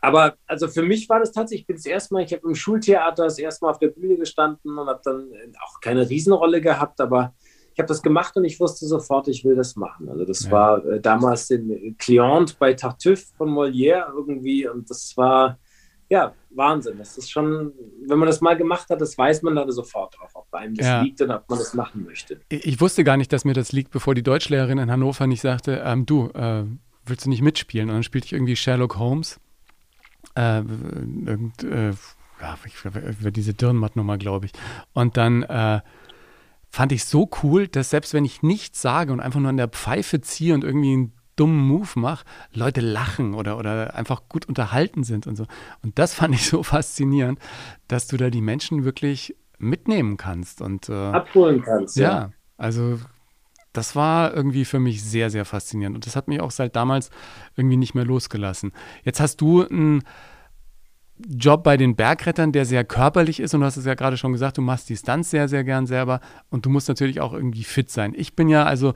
aber also für mich war das tatsächlich, ich bin das erste Mal, ich habe im Schultheater das erste Mal auf der Bühne gestanden und habe dann auch keine Riesenrolle gehabt, aber ich habe das gemacht und ich wusste sofort, ich will das machen. Also das ja. war äh, damals in Client bei Tartuffe von Molière irgendwie und das war ja Wahnsinn. Das ist schon, wenn man das mal gemacht hat, das weiß man dann sofort auch, ob einem das ja. liegt und ob man das machen möchte. Ich wusste gar nicht, dass mir das liegt, bevor die Deutschlehrerin in Hannover nicht sagte, ähm, du, äh, willst du nicht mitspielen? Und dann spielte ich irgendwie Sherlock Holmes äh, irgend, äh, ja, über diese Dirnmatt-Nummer, glaube ich. Und dann äh, fand ich so cool, dass selbst wenn ich nichts sage und einfach nur an der Pfeife ziehe und irgendwie einen dummen Move mache, Leute lachen oder, oder einfach gut unterhalten sind und so. Und das fand ich so faszinierend, dass du da die Menschen wirklich mitnehmen kannst und äh, abholen kannst. Ja, ja, also das war irgendwie für mich sehr, sehr faszinierend. Und das hat mich auch seit damals irgendwie nicht mehr losgelassen. Jetzt hast du einen Job bei den Bergrettern, der sehr körperlich ist. Und du hast es ja gerade schon gesagt, du machst die Stunts sehr, sehr gern selber. Und du musst natürlich auch irgendwie fit sein. Ich bin ja also,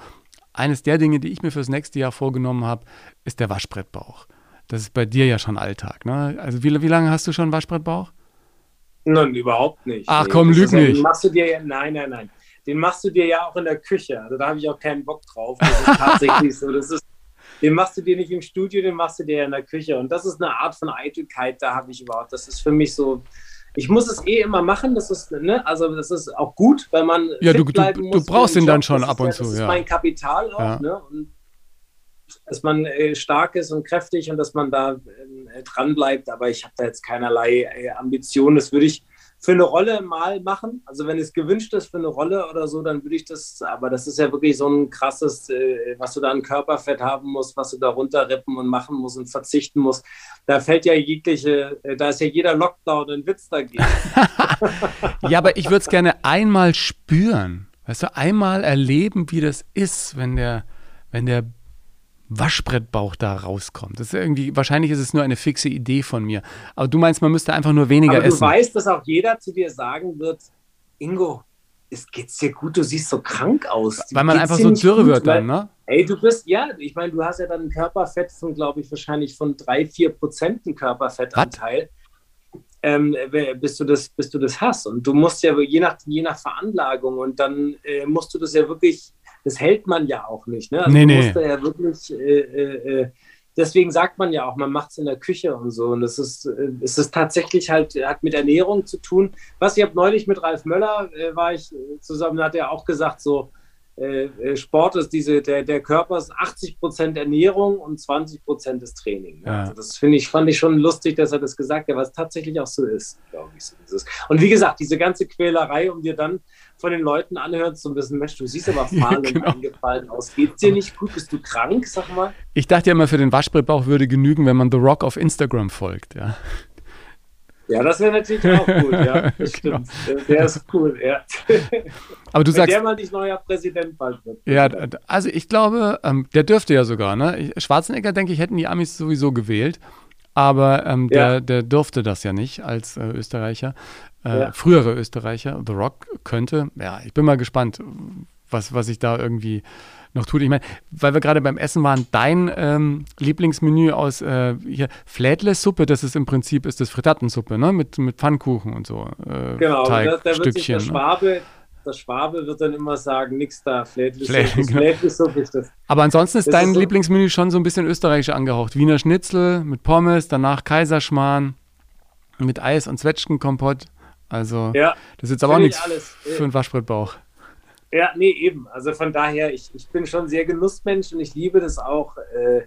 eines der Dinge, die ich mir fürs nächste Jahr vorgenommen habe, ist der Waschbrettbauch. Das ist bei dir ja schon Alltag. Ne? Also wie, wie lange hast du schon Waschbrettbauch? Nein, überhaupt nicht. Ach komm, lüg nicht. Machst du dir, nein, nein, nein den machst du dir ja auch in der Küche. Also da habe ich auch keinen Bock drauf. Das ist tatsächlich so. Das ist, den machst du dir nicht im Studio, den machst du dir in der Küche. Und das ist eine Art von Eitelkeit, da habe ich überhaupt. Das ist für mich so. Ich muss es eh immer machen, das ist, ne, also das ist auch gut, weil man. Ja, du, du, du brauchst ihn dann schon ab und zu. Das ist mein Kapital auch, ja. ne? Und dass man äh, stark ist und kräftig und dass man da äh, dran bleibt. Aber ich habe da jetzt keinerlei äh, Ambitionen. Das würde ich für eine Rolle mal machen. Also wenn es gewünscht ist für eine Rolle oder so, dann würde ich das, aber das ist ja wirklich so ein krasses, äh, was du da an Körperfett haben musst, was du da runterrippen und machen musst und verzichten musst. Da fällt ja jegliche, äh, da ist ja jeder Lockdown ein Witz dagegen. ja, aber ich würde es gerne einmal spüren. Weißt du, einmal erleben, wie das ist, wenn der, wenn der Waschbrettbauch da rauskommt. Das ist irgendwie, wahrscheinlich ist es nur eine fixe Idee von mir. Aber du meinst, man müsste einfach nur weniger Aber du essen. Du weißt, dass auch jeder zu dir sagen wird, Ingo, es geht's dir gut, du siehst so krank aus. Weil man einfach so dürr wird dann, ne? Ey, du bist, ja, ich meine, du hast ja dann ein Körperfett von, glaube ich, wahrscheinlich von drei, vier Prozent Körperfettanteil. Ähm, bis, du das, bis du das hast. Und du musst ja je nach, je nach Veranlagung und dann äh, musst du das ja wirklich das hält man ja auch nicht. Ne? Also nee, nee. ja wirklich, äh, äh, äh, deswegen sagt man ja auch, man macht es in der Küche und so. Und es ist, äh, es ist tatsächlich halt, hat mit Ernährung zu tun. Was ich habe neulich mit Ralf Möller, äh, war ich zusammen, hat er auch gesagt, so, äh, äh, Sport ist diese, der, der Körper ist 80 Prozent Ernährung und 20 Prozent ist Training. Ja. Also das finde ich, fand ich schon lustig, dass er das gesagt hat, was tatsächlich auch so ist, glaube ich. So und wie gesagt, diese ganze Quälerei, um dir dann von den Leuten anhören zu müssen, Mensch, du siehst aber fahl ja, genau. und angefallen aus. Geht's dir nicht gut? Bist du krank? Sag mal. Ich dachte ja immer, für den Waschbrettbauch würde genügen, wenn man The Rock auf Instagram folgt, ja. Ja, das wäre natürlich auch gut, ja. Das genau. stimmt. Der ist cool, ja. Aber du Wenn sagst. der mal nicht neuer Präsident bald wird. Ja, also ich glaube, ähm, der dürfte ja sogar, ne? Schwarzenegger, denke ich, hätten die Amis sowieso gewählt. Aber ähm, der, ja. der durfte das ja nicht als äh, Österreicher. Äh, ja. Frühere Österreicher. The Rock könnte. Ja, ich bin mal gespannt, was, was ich da irgendwie noch tut. Ich meine, weil wir gerade beim Essen waren, dein ähm, Lieblingsmenü aus äh, hier Flädle-Suppe, das ist im Prinzip ist das Frittatensuppe, ne? Mit, mit Pfannkuchen und so. Äh, genau, Teig, da, da wird sich der ne? Schwabe, ne? der Schwabe wird dann immer sagen, nix da, Flädle-Suppe, Flädle ist das. Aber ansonsten ist das dein ist Lieblingsmenü schon so ein bisschen österreichisch angehaucht. Wiener Schnitzel mit Pommes, danach Kaiserschmarrn mit Eis und Zwetschgenkompott. Also, ja, das ist jetzt aber auch nichts für einen Waschbrettbauch. Ja, nee, eben. Also von daher, ich, ich bin schon sehr Genussmensch und ich liebe das auch äh,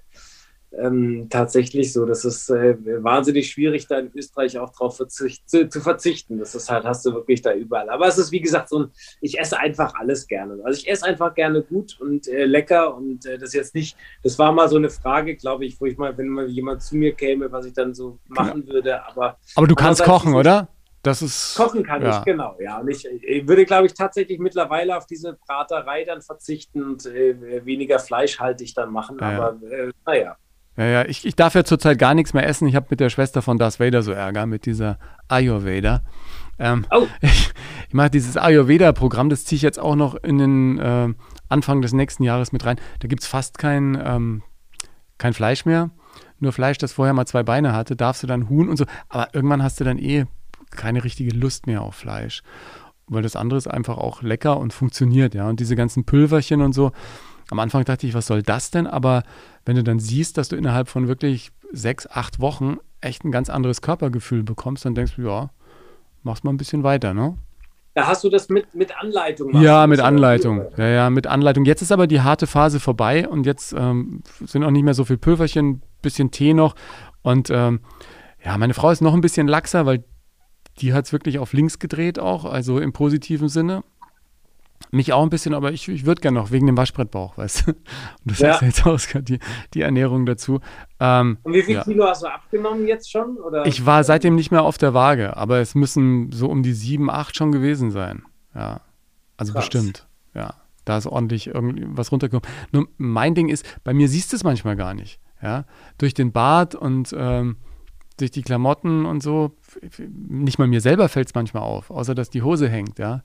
ähm, tatsächlich so. Das ist äh, wahnsinnig schwierig, da in Österreich auch drauf verzicht, zu, zu, verzichten. Das ist halt, hast du wirklich da überall. Aber es ist, wie gesagt, so ein, ich esse einfach alles gerne. Also ich esse einfach gerne gut und äh, lecker und äh, das jetzt nicht, das war mal so eine Frage, glaube ich, wo ich mal, wenn mal jemand zu mir käme, was ich dann so machen würde. Aber, aber du kannst kochen, oder? Das ist. Kochen kann ja. ich, genau, ja. Und ich, ich würde, glaube ich, tatsächlich mittlerweile auf diese Braterei dann verzichten und äh, weniger fleischhaltig dann machen. Ja, aber äh, naja. Ja, ja, ich, ich darf ja zurzeit gar nichts mehr essen. Ich habe mit der Schwester von Darth Vader so Ärger, mit dieser Ayurveda. Ähm, oh. Ich, ich mache dieses Ayurveda-Programm, das ziehe ich jetzt auch noch in den äh, Anfang des nächsten Jahres mit rein. Da gibt es fast kein, ähm, kein Fleisch mehr. Nur Fleisch, das vorher mal zwei Beine hatte, darfst du dann Huhn und so. Aber irgendwann hast du dann eh keine richtige Lust mehr auf Fleisch. Weil das andere ist einfach auch lecker und funktioniert, ja. Und diese ganzen Pülverchen und so. Am Anfang dachte ich, was soll das denn? Aber wenn du dann siehst, dass du innerhalb von wirklich sechs, acht Wochen echt ein ganz anderes Körpergefühl bekommst, dann denkst du, ja, machst mal ein bisschen weiter, ne? Da hast du das mit, mit Anleitung. Ja, mit Anleitung. Ja, ja, mit Anleitung. Jetzt ist aber die harte Phase vorbei und jetzt ähm, sind auch nicht mehr so viel Pülverchen, bisschen Tee noch. Und ähm, ja, meine Frau ist noch ein bisschen laxer, weil die hat es wirklich auf links gedreht auch, also im positiven Sinne. Mich auch ein bisschen, aber ich, ich würde gerne noch wegen dem Waschbrettbauch, weißt du. Und das ja. heißt jetzt auch die, die Ernährung dazu. Ähm, Und wie viel ja. Kilo hast du abgenommen jetzt schon? Oder? Ich war seitdem nicht mehr auf der Waage, aber es müssen so um die sieben, acht schon gewesen sein. Ja. Also Krass. bestimmt. Ja. Da ist ordentlich irgendwas runtergekommen. Nur mein Ding ist, bei mir siehst du es manchmal gar nicht. Ja. Durch den Bart und ähm, durch die Klamotten und so, nicht mal mir selber fällt es manchmal auf, außer dass die Hose hängt, ja.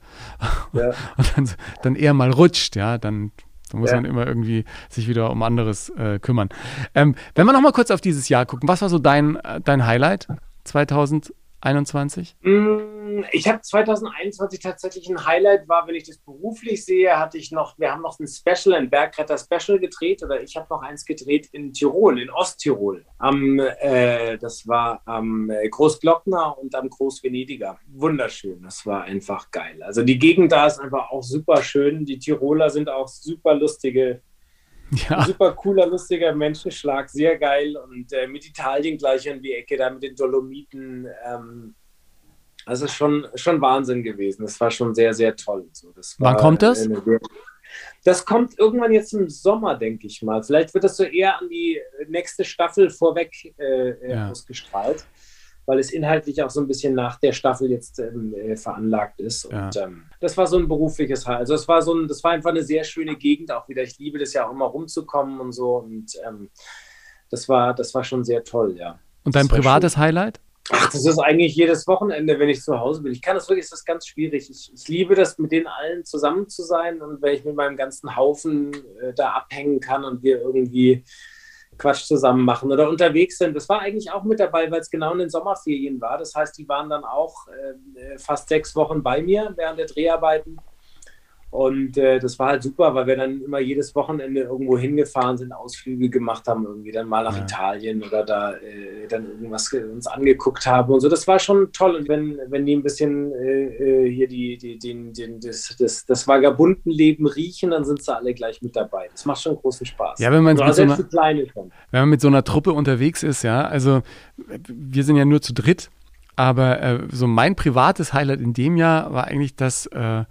ja. Und dann, dann, eher mal rutscht, ja. Dann, dann muss ja. man immer irgendwie sich wieder um anderes äh, kümmern. Ähm, wenn wir nochmal kurz auf dieses Jahr gucken, was war so dein, äh, dein Highlight 2000? 21? Mm, ich habe 2021 tatsächlich ein Highlight war, wenn ich das beruflich sehe, hatte ich noch, wir haben noch ein Special, ein Bergretter Special gedreht oder ich habe noch eins gedreht in Tirol, in Osttirol. Am, äh, das war am äh, Großglockner und am Großvenediger. Wunderschön, das war einfach geil. Also die Gegend da ist einfach auch super schön. Die Tiroler sind auch super lustige ja. Super cooler, lustiger Menschenschlag, sehr geil. Und äh, mit Italien gleich an die Ecke, da mit den Dolomiten. Ähm, also schon, schon Wahnsinn gewesen. Das war schon sehr, sehr toll. So, Wann kommt das? Das kommt irgendwann jetzt im Sommer, denke ich mal. Vielleicht wird das so eher an die nächste Staffel vorweg äh, äh, ja. ausgestrahlt, weil es inhaltlich auch so ein bisschen nach der Staffel jetzt ähm, äh, veranlagt ist. Und ja. ähm, das war so ein berufliches Halt. Also es war so ein, das war einfach eine sehr schöne Gegend auch wieder. Ich liebe das ja auch immer rumzukommen und so. Und ähm, das war, das war schon sehr toll, ja. Und dein privates schön. Highlight? Ach, das ist eigentlich jedes Wochenende, wenn ich zu Hause bin. Ich kann das wirklich, das ist ganz schwierig. Ich, ich liebe das, mit denen allen zusammen zu sein und wenn ich mit meinem ganzen Haufen äh, da abhängen kann und wir irgendwie Quatsch zusammen machen oder unterwegs sind. Das war eigentlich auch mit dabei, weil es genau in den Sommerferien war. Das heißt, die waren dann auch äh, fast sechs Wochen bei mir während der Dreharbeiten. Und äh, das war halt super, weil wir dann immer jedes Wochenende irgendwo hingefahren sind, Ausflüge gemacht haben, irgendwie dann mal nach ja. Italien oder da äh, dann irgendwas uns angeguckt haben und so. Das war schon toll. Und wenn, wenn die ein bisschen äh, äh hier die, die, den, den, das, das, das Vagabundenleben riechen, dann sind sie alle gleich mit dabei. Das macht schon großen Spaß. Ja, wenn man, mit so einer, wenn man mit so einer Truppe unterwegs ist, ja, also wir sind ja nur zu dritt, aber äh, so mein privates Highlight in dem Jahr war eigentlich, dass äh,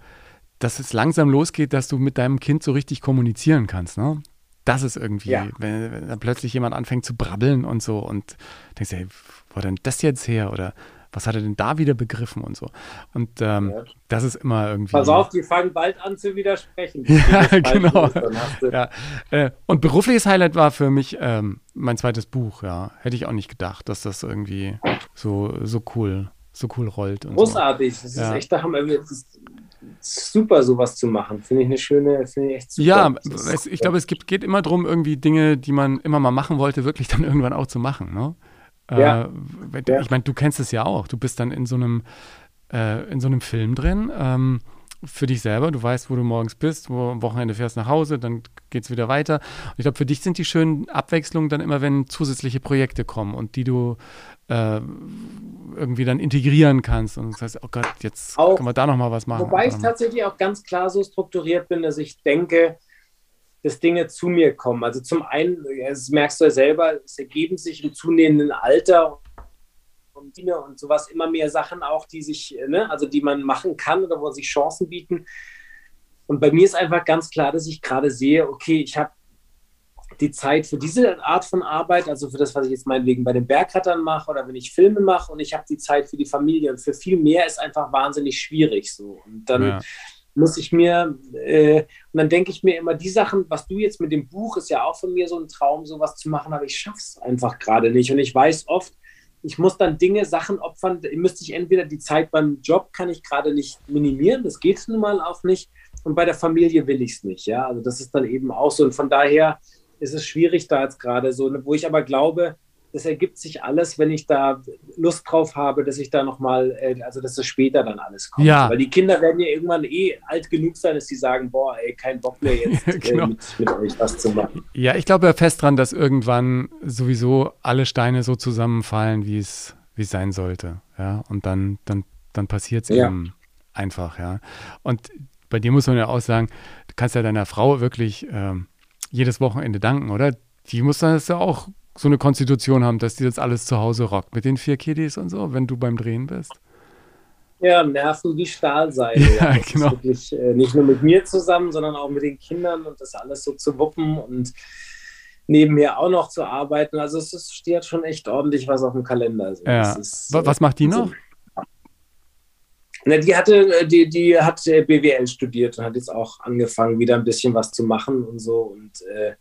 dass es langsam losgeht, dass du mit deinem Kind so richtig kommunizieren kannst. Ne? Das ist irgendwie, ja. wenn, wenn dann plötzlich jemand anfängt zu brabbeln und so und denkst, hey, wo denn das jetzt her? Oder was hat er denn da wieder begriffen und so. Und ähm, ja. das ist immer irgendwie. Pass auf, die fangen bald an zu widersprechen. ja, genau. ja. Äh, und berufliches Highlight war für mich ähm, mein zweites Buch, ja. Hätte ich auch nicht gedacht, dass das irgendwie so, so cool, so cool rollt. Großartig. So. Das ist ja. echt, da haben wir, das super, sowas zu machen. Finde ich eine schöne, finde ich echt super. Ja, es, ich glaube, es gibt, geht immer darum, irgendwie Dinge, die man immer mal machen wollte, wirklich dann irgendwann auch zu machen. Ne? Ja. Äh, ich meine, du kennst es ja auch. Du bist dann in so einem, äh, in so einem Film drin. Ähm, für dich selber. Du weißt, wo du morgens bist, wo am Wochenende fährst nach Hause, dann geht es wieder weiter. Und ich glaube, für dich sind die schönen Abwechslungen dann immer, wenn zusätzliche Projekte kommen und die du äh, irgendwie dann integrieren kannst und das heißt, oh Gott, jetzt auch, können wir da nochmal was machen. Wobei ich tatsächlich auch ganz klar so strukturiert bin, dass ich denke, dass Dinge zu mir kommen. Also zum einen, das merkst du ja selber, es ergeben sich im zunehmenden Alter und Dinge und sowas immer mehr Sachen auch, die sich, ne, also die man machen kann oder wo sich Chancen bieten. Und bei mir ist einfach ganz klar, dass ich gerade sehe, okay, ich habe die Zeit für diese Art von Arbeit, also für das, was ich jetzt meinetwegen bei den Bergrettern mache oder wenn ich Filme mache und ich habe die Zeit für die Familie und für viel mehr ist einfach wahnsinnig schwierig so. Und dann ja. muss ich mir, äh, und dann denke ich mir immer, die Sachen, was du jetzt mit dem Buch, ist ja auch von mir so ein Traum, sowas zu machen, aber ich schaffe es einfach gerade nicht. Und ich weiß oft, ich muss dann Dinge, Sachen opfern, müsste ich entweder die Zeit beim Job kann ich gerade nicht minimieren, das geht nun mal auch nicht. Und bei der Familie will ich es nicht, ja. Also das ist dann eben auch so. Und von daher ist es schwierig da jetzt gerade so, wo ich aber glaube, das ergibt sich alles, wenn ich da Lust drauf habe, dass ich da nochmal, äh, also dass das später dann alles kommt. Ja. Weil die Kinder werden ja irgendwann eh alt genug sein, dass sie sagen, boah, ey, kein Bock mehr jetzt äh, genau. mit, mit, euch was zu machen. Ja, ich glaube ja fest dran, dass irgendwann sowieso alle Steine so zusammenfallen, wie es, wie es sein sollte. Ja, und dann, dann, dann passiert es ja. eben einfach, ja. Und bei dir muss man ja auch sagen, du kannst ja deiner Frau wirklich ähm, jedes Wochenende danken, oder? Die muss dann ja auch so eine Konstitution haben, dass die das alles zu Hause rockt mit den vier Kiddies und so, wenn du beim Drehen bist. Ja, Nerven wie Stahlseile. Ja, ja. genau. Wirklich, äh, nicht nur mit mir zusammen, sondern auch mit den Kindern und das alles so zu wuppen und nebenher auch noch zu arbeiten. Also es ist, steht schon echt ordentlich was auf dem Kalender. Also ja. Ist, was macht die noch? Na, die hatte, äh, die, die hat äh, BWL studiert und hat jetzt auch angefangen, wieder ein bisschen was zu machen und so. Und äh,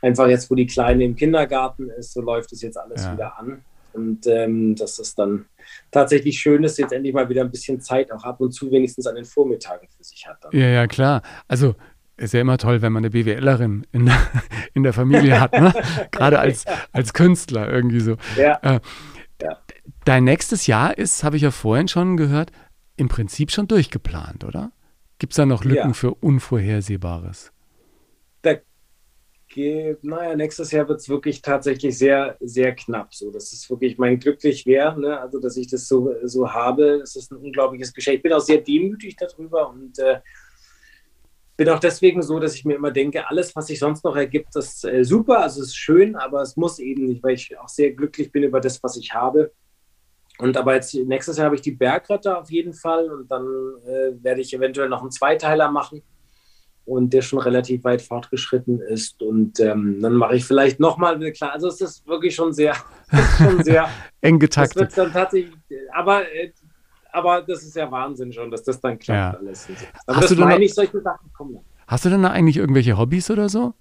einfach jetzt, wo die Kleine im Kindergarten ist, so läuft es jetzt alles ja. wieder an. Und ähm, dass es dann tatsächlich schön ist, jetzt endlich mal wieder ein bisschen Zeit auch ab und zu wenigstens an den Vormittagen für sich hat. Dann. Ja, ja, klar. Also ist ja immer toll, wenn man eine BWLerin in, der, in der Familie hat, ne? gerade als, als Künstler irgendwie so. Ja. Äh, ja. Dein nächstes Jahr ist, habe ich ja vorhin schon gehört, im Prinzip schon durchgeplant, oder? Gibt es da noch Lücken ja. für Unvorhersehbares? Da geht, naja, nächstes Jahr wird es wirklich tatsächlich sehr, sehr knapp. So, das ist wirklich mein glücklich wäre, ne? also dass ich das so, so habe. Das ist ein unglaubliches Geschenk. Ich bin auch sehr demütig darüber und äh, bin auch deswegen so, dass ich mir immer denke, alles, was sich sonst noch ergibt, ist äh, super, also ist schön, aber es muss eben nicht, weil ich auch sehr glücklich bin über das, was ich habe. Und aber jetzt nächstes Jahr habe ich die Bergretter auf jeden Fall und dann äh, werde ich eventuell noch einen Zweiteiler machen und der schon relativ weit fortgeschritten ist. Und ähm, dann mache ich vielleicht nochmal eine klar. Also es ist wirklich schon sehr, schon sehr eng getaktet. Das dann tatsächlich, aber, äh, aber das ist ja Wahnsinn schon, dass das dann klappt ja. alles. Aber Hast das meine ich, solche Sachen kommen dann. Hast du denn da eigentlich irgendwelche Hobbys oder so?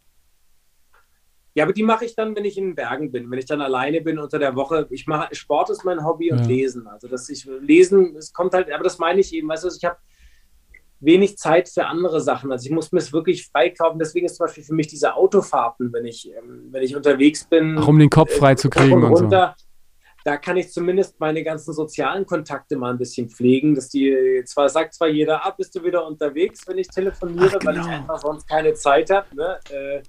Ja, aber die mache ich dann, wenn ich in den Bergen bin, wenn ich dann alleine bin unter der Woche. Ich mache Sport ist mein Hobby und ja. Lesen. Also dass ich lesen, es kommt halt, aber das meine ich eben, weißt du, ich habe wenig Zeit für andere Sachen. Also ich muss mir es wirklich freikaufen. Deswegen ist zum Beispiel für mich diese Autofahrten, wenn ich, ähm, wenn ich unterwegs bin. Auch um den Kopf frei äh, zu kriegen und, runter, so. da kann ich zumindest meine ganzen sozialen Kontakte mal ein bisschen pflegen, dass die zwar sagt zwar jeder ab, bist du wieder unterwegs, wenn ich telefoniere, Ach, genau. weil ich genau. einfach sonst keine Zeit habe, ne? äh,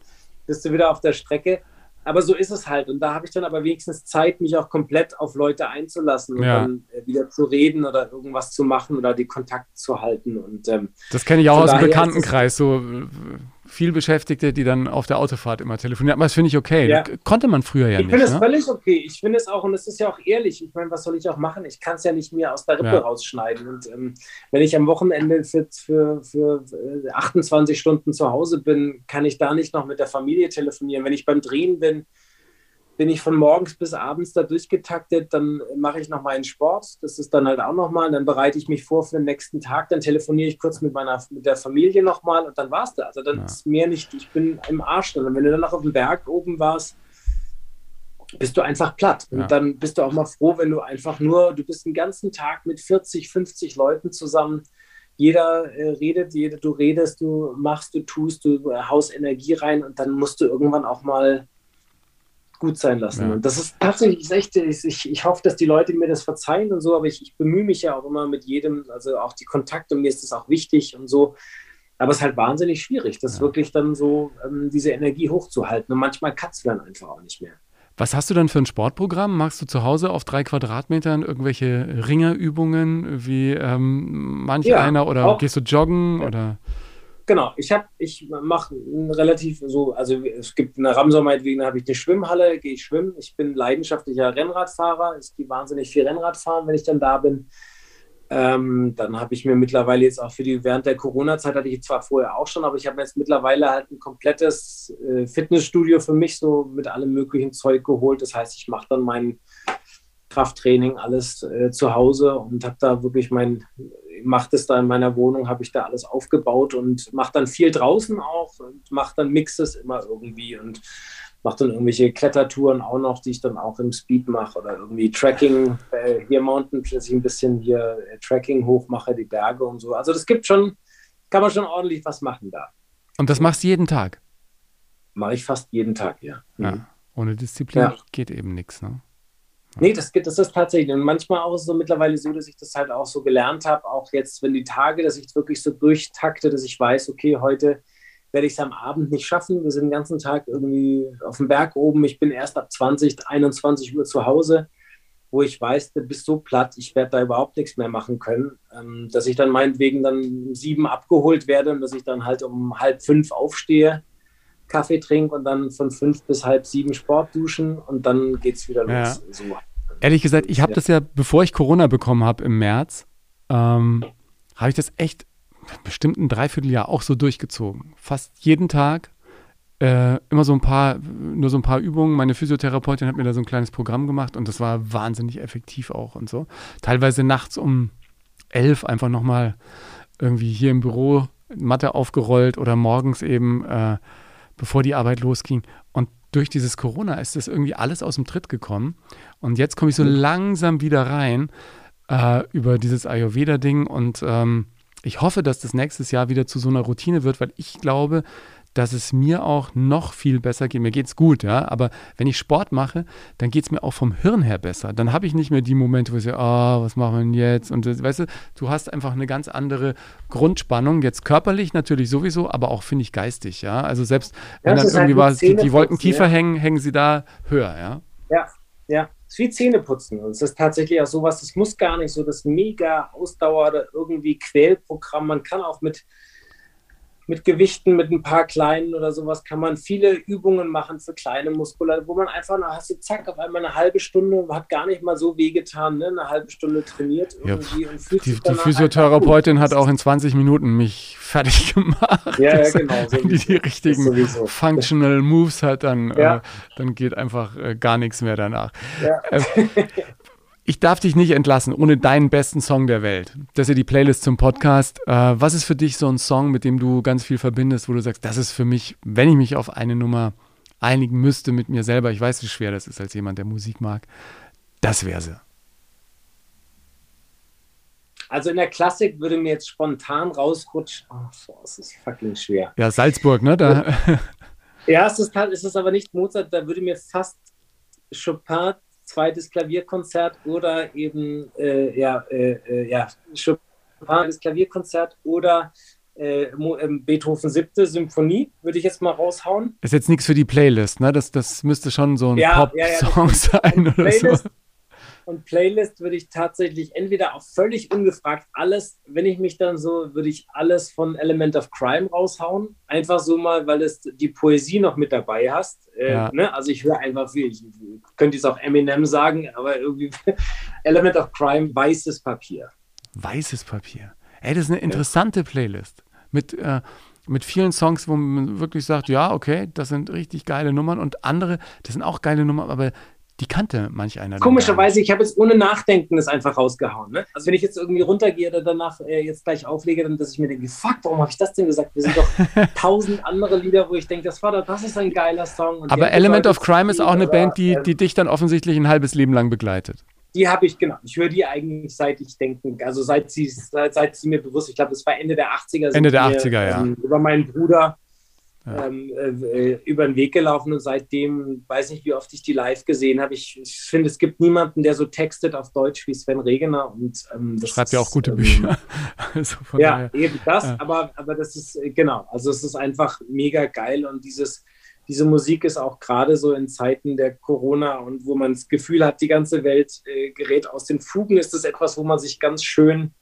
bist du wieder auf der Strecke. Aber so ist es halt. Und da habe ich dann aber wenigstens Zeit, mich auch komplett auf Leute einzulassen und ja. dann äh, wieder zu reden oder irgendwas zu machen oder die Kontakte zu halten. Und, ähm, das kenne ich auch aus dem Bekanntenkreis. So viel Beschäftigte, die dann auf der Autofahrt immer telefonieren. Aber das finde ich okay. Ja. Konnte man früher ja ich nicht. Ich finde es ne? völlig okay. Ich finde es auch, und es ist ja auch ehrlich. Ich meine, was soll ich auch machen? Ich kann es ja nicht mehr aus der Rippe ja. rausschneiden. Und ähm, wenn ich am Wochenende für, für, für 28 äh, Stunden zu Hause bin, kann ich da nicht noch mit der Familie telefonieren. Wenn ich beim Drehen bin, bin ich von morgens bis abends da durchgetaktet, dann mache ich noch meinen Sport, das ist dann halt auch nochmal, dann bereite ich mich vor für den nächsten Tag, dann telefoniere ich kurz mit meiner mit der Familie nochmal und dann war es da. Also dann ja. ist mehr nicht, ich bin im Arsch. Und wenn du dann noch auf dem Berg oben warst, bist du einfach platt. Und ja. dann bist du auch mal froh, wenn du einfach nur, du bist den ganzen Tag mit 40, 50 Leuten zusammen. Jeder äh, redet, jeder, du redest, du machst, du tust, du haust Energie rein und dann musst du irgendwann auch mal gut sein lassen. Ja. Und das ist tatsächlich echt, ich, ich hoffe, dass die Leute mir das verzeihen und so, aber ich, ich bemühe mich ja auch immer mit jedem, also auch die Kontakte, mir ist das auch wichtig und so. Aber es ist halt wahnsinnig schwierig, das ja. wirklich dann so, ähm, diese Energie hochzuhalten. Und manchmal kannst du dann einfach auch nicht mehr. Was hast du dann für ein Sportprogramm? Machst du zu Hause auf drei Quadratmetern irgendwelche Ringerübungen wie ähm, manch ja, einer oder auch, gehst du joggen ja. oder? Genau, ich habe, ich mache relativ so, also es gibt eine Ramsau meinetwegen, da habe ich eine Schwimmhalle, gehe ich schwimmen. Ich bin leidenschaftlicher Rennradfahrer, ich gehe wahnsinnig viel Rennrad fahren, wenn ich dann da bin. Ähm, dann habe ich mir mittlerweile jetzt auch für die, während der Corona-Zeit hatte ich zwar vorher auch schon, aber ich habe jetzt mittlerweile halt ein komplettes äh, Fitnessstudio für mich so mit allem möglichen Zeug geholt. Das heißt, ich mache dann mein Krafttraining alles äh, zu Hause und habe da wirklich mein mache das da in meiner Wohnung, habe ich da alles aufgebaut und mache dann viel draußen auch und mache dann Mixes immer irgendwie und mache dann irgendwelche Klettertouren auch noch, die ich dann auch im Speed mache oder irgendwie Tracking, äh, hier Mountain, dass ich ein bisschen hier äh, Tracking hochmache, die Berge und so. Also das gibt schon, kann man schon ordentlich was machen da. Und das machst du jeden Tag? Mache ich fast jeden Tag, ja. ja. Mhm. Ohne Disziplin ja. geht eben nichts, ne? Nee, das, das ist tatsächlich. Und manchmal auch so mittlerweile so, dass ich das halt auch so gelernt habe, auch jetzt, wenn die Tage, dass ich wirklich so durchtakte, dass ich weiß, okay, heute werde ich es am Abend nicht schaffen. Wir sind den ganzen Tag irgendwie auf dem Berg oben. Ich bin erst ab 20, 21 Uhr zu Hause, wo ich weiß, du bist so platt, ich werde da überhaupt nichts mehr machen können. Ähm, dass ich dann meinetwegen dann um sieben abgeholt werde und dass ich dann halt um halb fünf aufstehe, Kaffee trinke und dann von fünf bis halb sieben Sport duschen und dann geht es wieder los. Ja. So. Ehrlich gesagt, ich habe ja. das ja, bevor ich Corona bekommen habe im März, ähm, habe ich das echt bestimmt ein Dreivierteljahr auch so durchgezogen. Fast jeden Tag äh, immer so ein paar, nur so ein paar Übungen. Meine Physiotherapeutin hat mir da so ein kleines Programm gemacht und das war wahnsinnig effektiv auch und so. Teilweise nachts um elf einfach nochmal irgendwie hier im Büro Matte aufgerollt oder morgens eben, äh, bevor die Arbeit losging. Und durch dieses Corona ist das irgendwie alles aus dem Tritt gekommen. Und jetzt komme ich so langsam wieder rein äh, über dieses Ayurveda-Ding und ähm, ich hoffe, dass das nächstes Jahr wieder zu so einer Routine wird, weil ich glaube, dass es mir auch noch viel besser geht. Mir geht es gut, ja, aber wenn ich Sport mache, dann geht es mir auch vom Hirn her besser. Dann habe ich nicht mehr die Momente, wo ich sage, oh, was machen wir denn jetzt? Und das, weißt du, du hast einfach eine ganz andere Grundspannung, jetzt körperlich natürlich sowieso, aber auch, finde ich, geistig, ja. Also selbst wenn dann irgendwie halt was, die, die Wolken tiefer ja. hängen, hängen sie da höher, ja. Ja, ja. Es ist wie Zähneputzen. Und es ist tatsächlich auch sowas, das muss gar nicht so das mega Ausdauer oder irgendwie Quälprogramm. Man kann auch mit mit Gewichten, mit ein paar kleinen oder sowas, kann man viele Übungen machen für kleine Muskulatur, wo man einfach, na, hast du zack, auf einmal eine halbe Stunde, hat gar nicht mal so wehgetan, ne? eine halbe Stunde trainiert irgendwie ja, und fühlt Die, die Physiotherapeutin hat auch in 20 Minuten mich fertig gemacht. Ja, ja genau. Wenn die die richtigen Functional Moves hat, dann, ja. äh, dann geht einfach äh, gar nichts mehr danach. Ja. Äh, ich darf dich nicht entlassen ohne deinen besten Song der Welt. Das ist ja die Playlist zum Podcast. Äh, was ist für dich so ein Song, mit dem du ganz viel verbindest, wo du sagst, das ist für mich, wenn ich mich auf eine Nummer einigen müsste mit mir selber, ich weiß, wie schwer das ist als jemand, der Musik mag, das wäre sie. Also in der Klassik würde mir jetzt spontan rausrutschen. Oh, das ist fucking schwer. Ja, Salzburg, ne? Da. Ja, es ist, es ist aber nicht Mozart, da würde mir fast Chopin zweites Klavierkonzert oder eben äh, ja, äh, äh ja, Chopin das Klavierkonzert oder äh, ähm, Beethoven siebte Symphonie, würde ich jetzt mal raushauen. Ist jetzt nichts für die Playlist, ne? Das, das müsste schon so ein ja, Pop-Song ja, ja, sein oder Playlist, so. Und Playlist würde ich tatsächlich entweder auch völlig ungefragt alles, wenn ich mich dann so, würde ich alles von Element of Crime raushauen. Einfach so mal, weil es die Poesie noch mit dabei hast. Äh, ja. ne? Also ich höre einfach viel. Ich, könnte jetzt auch Eminem sagen, aber irgendwie Element of Crime, weißes Papier. Weißes Papier. Ey, das ist eine interessante Playlist. Mit, äh, mit vielen Songs, wo man wirklich sagt, ja, okay, das sind richtig geile Nummern und andere, das sind auch geile Nummern, aber die kannte manch einer. Komischerweise, ich habe jetzt ohne Nachdenken das einfach rausgehauen. Ne? Also wenn ich jetzt irgendwie runtergehe oder danach äh, jetzt gleich auflege, dann dass ich mir denke, fuck, warum habe ich das denn gesagt? Wir sind doch tausend andere Lieder, wo ich denke, das war doch, das ist ein geiler Song. Aber Element of Crime ist auch eine Band, die, die dich dann offensichtlich ein halbes Leben lang begleitet. Die habe ich, genau. Ich höre die eigentlich seit ich denke, also seit sie, seit, seit sie mir bewusst, ich glaube, das war Ende der 80er. Ende der 80er, ja. Ähm, über meinen Bruder ja. ähm, äh, über den Weg gelaufen und seitdem weiß nicht, wie oft ich die live gesehen habe. Ich, ich finde, es gibt niemanden, der so textet auf Deutsch wie Sven Regener. Und, ähm, das Schreibt ja auch gute ähm, Bücher. also ja, daher. eben das, ja. aber, aber das ist, äh, genau, also es ist einfach mega geil und dieses, diese Musik ist auch gerade so in Zeiten der Corona und wo man das Gefühl hat, die ganze Welt äh, gerät aus den Fugen, ist es etwas, wo man sich ganz schön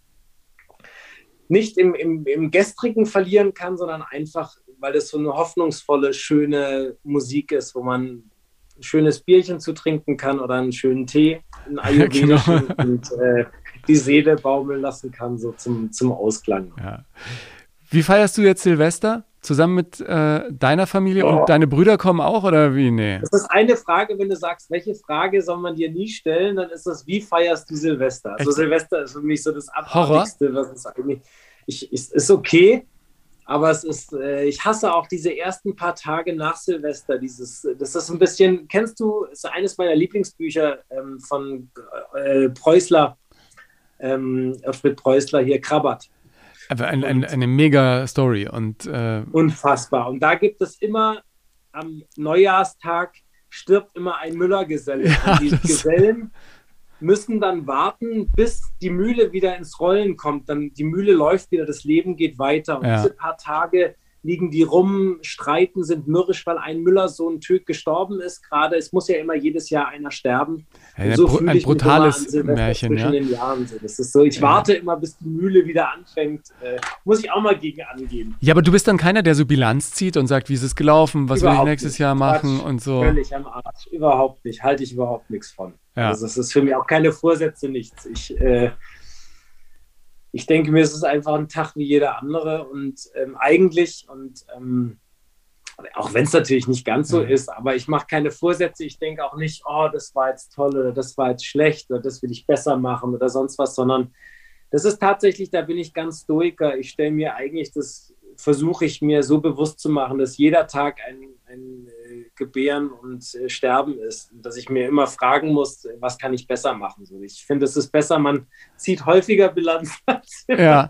nicht im, im, im Gestrigen verlieren kann, sondern einfach weil es so eine hoffnungsvolle, schöne Musik ist, wo man ein schönes Bierchen zu trinken kann oder einen schönen Tee, einen ayurvedischen genau. und äh, die Seele baumeln lassen kann, so zum, zum Ausklang. Ja. Wie feierst du jetzt Silvester? Zusammen mit äh, deiner Familie oh. und deine Brüder kommen auch oder wie? Nee. Das ist eine Frage, wenn du sagst, welche Frage soll man dir nie stellen, dann ist das, wie feierst du Silvester? Also Echt? Silvester ist für mich so das Abartigste, was es eigentlich. Ich, ist, ist okay, aber es ist, äh, ich hasse auch diese ersten paar Tage nach Silvester. Dieses, das ist ein bisschen, kennst du, ist eines meiner Lieblingsbücher ähm, von äh, Preußler, ähm, Alfred Preußler hier, Krabbert. Aber ein, ein, eine mega Story und äh unfassbar. Und da gibt es immer am Neujahrstag stirbt immer ein Müllergeselle. Ja, die Gesellen müssen dann warten, bis die Mühle wieder ins Rollen kommt. Dann die Mühle läuft wieder, das Leben geht weiter. Und ja. diese paar Tage liegen die rum, streiten, sind mürrisch, weil ein Müllersohn Tück gestorben ist. Gerade es muss ja immer jedes Jahr einer sterben. Ja, so ein, ein brutales Märchen, ja. Den Jahren so. Das ist so, ich ja. warte immer, bis die Mühle wieder anfängt. Äh, muss ich auch mal gegen angehen. Ja, aber du bist dann keiner, der so Bilanz zieht und sagt, wie ist es gelaufen, was überhaupt will ich nächstes nicht. Jahr machen Quatsch, und so. Völlig am Arsch. Überhaupt nicht. Halte ich überhaupt nichts von. Ja. Also es ist für mich auch keine Vorsätze, nichts. Ich, äh, ich denke mir, es ist einfach ein Tag wie jeder andere und ähm, eigentlich und ähm, auch wenn es natürlich nicht ganz so ist, aber ich mache keine Vorsätze. Ich denke auch nicht, oh, das war jetzt toll oder das war jetzt schlecht oder das will ich besser machen oder sonst was, sondern das ist tatsächlich, da bin ich ganz stoiker. Ich stelle mir eigentlich das, versuche ich mir so bewusst zu machen, dass jeder Tag ein, ein Gebären und äh, Sterben ist. Dass ich mir immer fragen muss, was kann ich besser machen? So, ich finde, es ist besser, man zieht häufiger Bilanz. ja.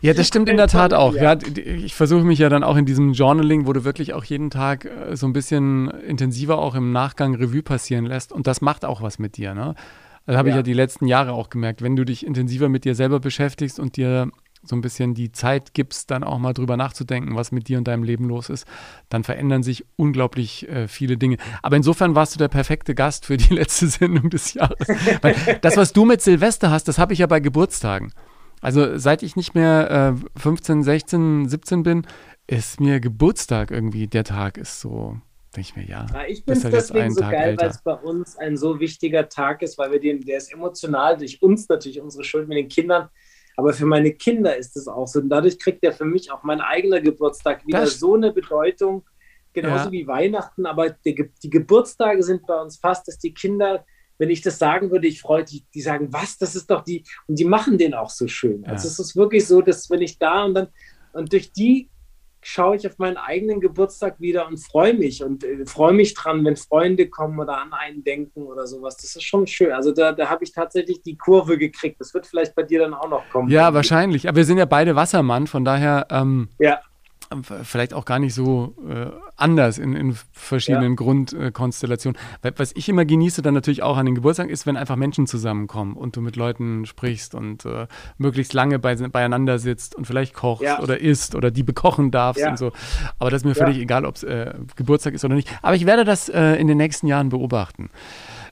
ja, das stimmt in der Tat auch. Ja, ich versuche mich ja dann auch in diesem Journaling, wo du wirklich auch jeden Tag äh, so ein bisschen intensiver auch im Nachgang Revue passieren lässt. Und das macht auch was mit dir. Ne? Das habe ja. ich ja die letzten Jahre auch gemerkt. Wenn du dich intensiver mit dir selber beschäftigst und dir so ein bisschen die Zeit gibst, dann auch mal drüber nachzudenken, was mit dir und deinem Leben los ist, dann verändern sich unglaublich äh, viele Dinge. Aber insofern warst du der perfekte Gast für die letzte Sendung des Jahres. Weil das, was du mit Silvester hast, das habe ich ja bei Geburtstagen. Also seit ich nicht mehr äh, 15, 16, 17 bin, ist mir Geburtstag irgendwie der Tag ist so. Denke ich mir, ja. ja ich finde es deswegen so Tag geil, weil es bei uns ein so wichtiger Tag ist, weil wir den, der ist emotional durch uns natürlich unsere Schuld mit den Kindern aber für meine Kinder ist es auch so. Und dadurch kriegt ja für mich auch mein eigener Geburtstag wieder das so eine Bedeutung, genauso ja. wie Weihnachten. Aber die, die, Geburtstage sind bei uns fast, dass die Kinder, wenn ich das sagen würde, ich freue die, die sagen, was, das ist doch die, und die machen den auch so schön. Ja. Also es ist wirklich so, dass wenn ich da und dann, und durch die schaue ich auf meinen eigenen Geburtstag wieder und freue mich und äh, freue mich dran, wenn Freunde kommen oder an einen denken oder sowas. Das ist schon schön. Also da, da habe ich tatsächlich die Kurve gekriegt. Das wird vielleicht bei dir dann auch noch kommen. Ja, wahrscheinlich. Aber wir sind ja beide Wassermann, von daher. Ähm, ja. Vielleicht auch gar nicht so äh, anders in, in verschiedenen ja. Grundkonstellationen. Äh, was ich immer genieße dann natürlich auch an den Geburtstagen ist, wenn einfach Menschen zusammenkommen und du mit Leuten sprichst und äh, möglichst lange bei, beieinander sitzt und vielleicht kochst ja. oder isst oder die bekochen darfst ja. und so. Aber das ist mir völlig egal, ob es äh, Geburtstag ist oder nicht. Aber ich werde das äh, in den nächsten Jahren beobachten.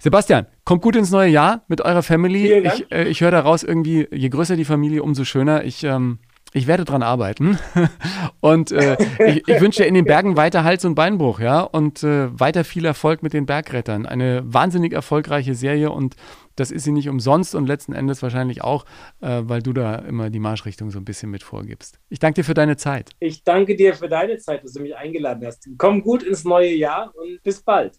Sebastian, kommt gut ins neue Jahr mit eurer Family. Ich, äh, ich höre daraus irgendwie, je größer die Familie, umso schöner. Ich ähm, ich werde dran arbeiten. Und äh, ich, ich, wünsche dir in den Bergen weiter Hals- und Beinbruch, ja, und äh, weiter viel Erfolg mit den Bergrettern. Eine wahnsinnig erfolgreiche Serie und das ist sie nicht umsonst und letzten Endes wahrscheinlich auch, äh, weil du da immer die Marschrichtung so ein bisschen mit vorgibst. Ich danke dir für deine Zeit. Ich danke dir für deine Zeit, dass du mich eingeladen hast. Komm gut ins neue Jahr und bis bald.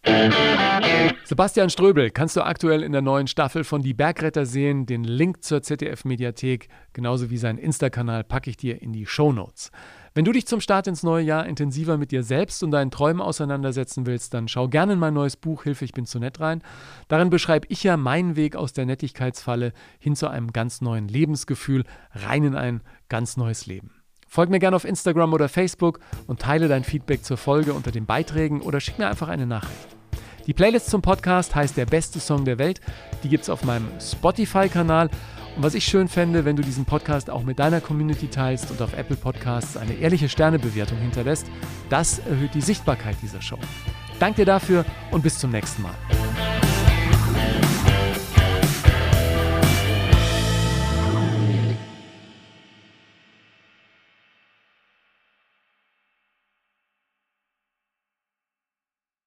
Sebastian Ströbel kannst du aktuell in der neuen Staffel von Die Bergretter sehen. Den Link zur ZDF-Mediathek, genauso wie seinen Insta-Kanal, packe ich dir in die Show Notes. Wenn du dich zum Start ins neue Jahr intensiver mit dir selbst und deinen Träumen auseinandersetzen willst, dann schau gerne in mein neues Buch Hilfe, ich bin zu nett rein. Darin beschreibe ich ja meinen Weg aus der Nettigkeitsfalle hin zu einem ganz neuen Lebensgefühl, rein in ein ganz neues Leben. Folg mir gerne auf Instagram oder Facebook und teile dein Feedback zur Folge unter den Beiträgen oder schick mir einfach eine Nachricht. Die Playlist zum Podcast heißt Der beste Song der Welt. Die gibt es auf meinem Spotify-Kanal und was ich schön fände, wenn du diesen Podcast auch mit deiner Community teilst und auf Apple Podcasts eine ehrliche Sternebewertung hinterlässt. Das erhöht die Sichtbarkeit dieser Show. Danke dir dafür und bis zum nächsten Mal.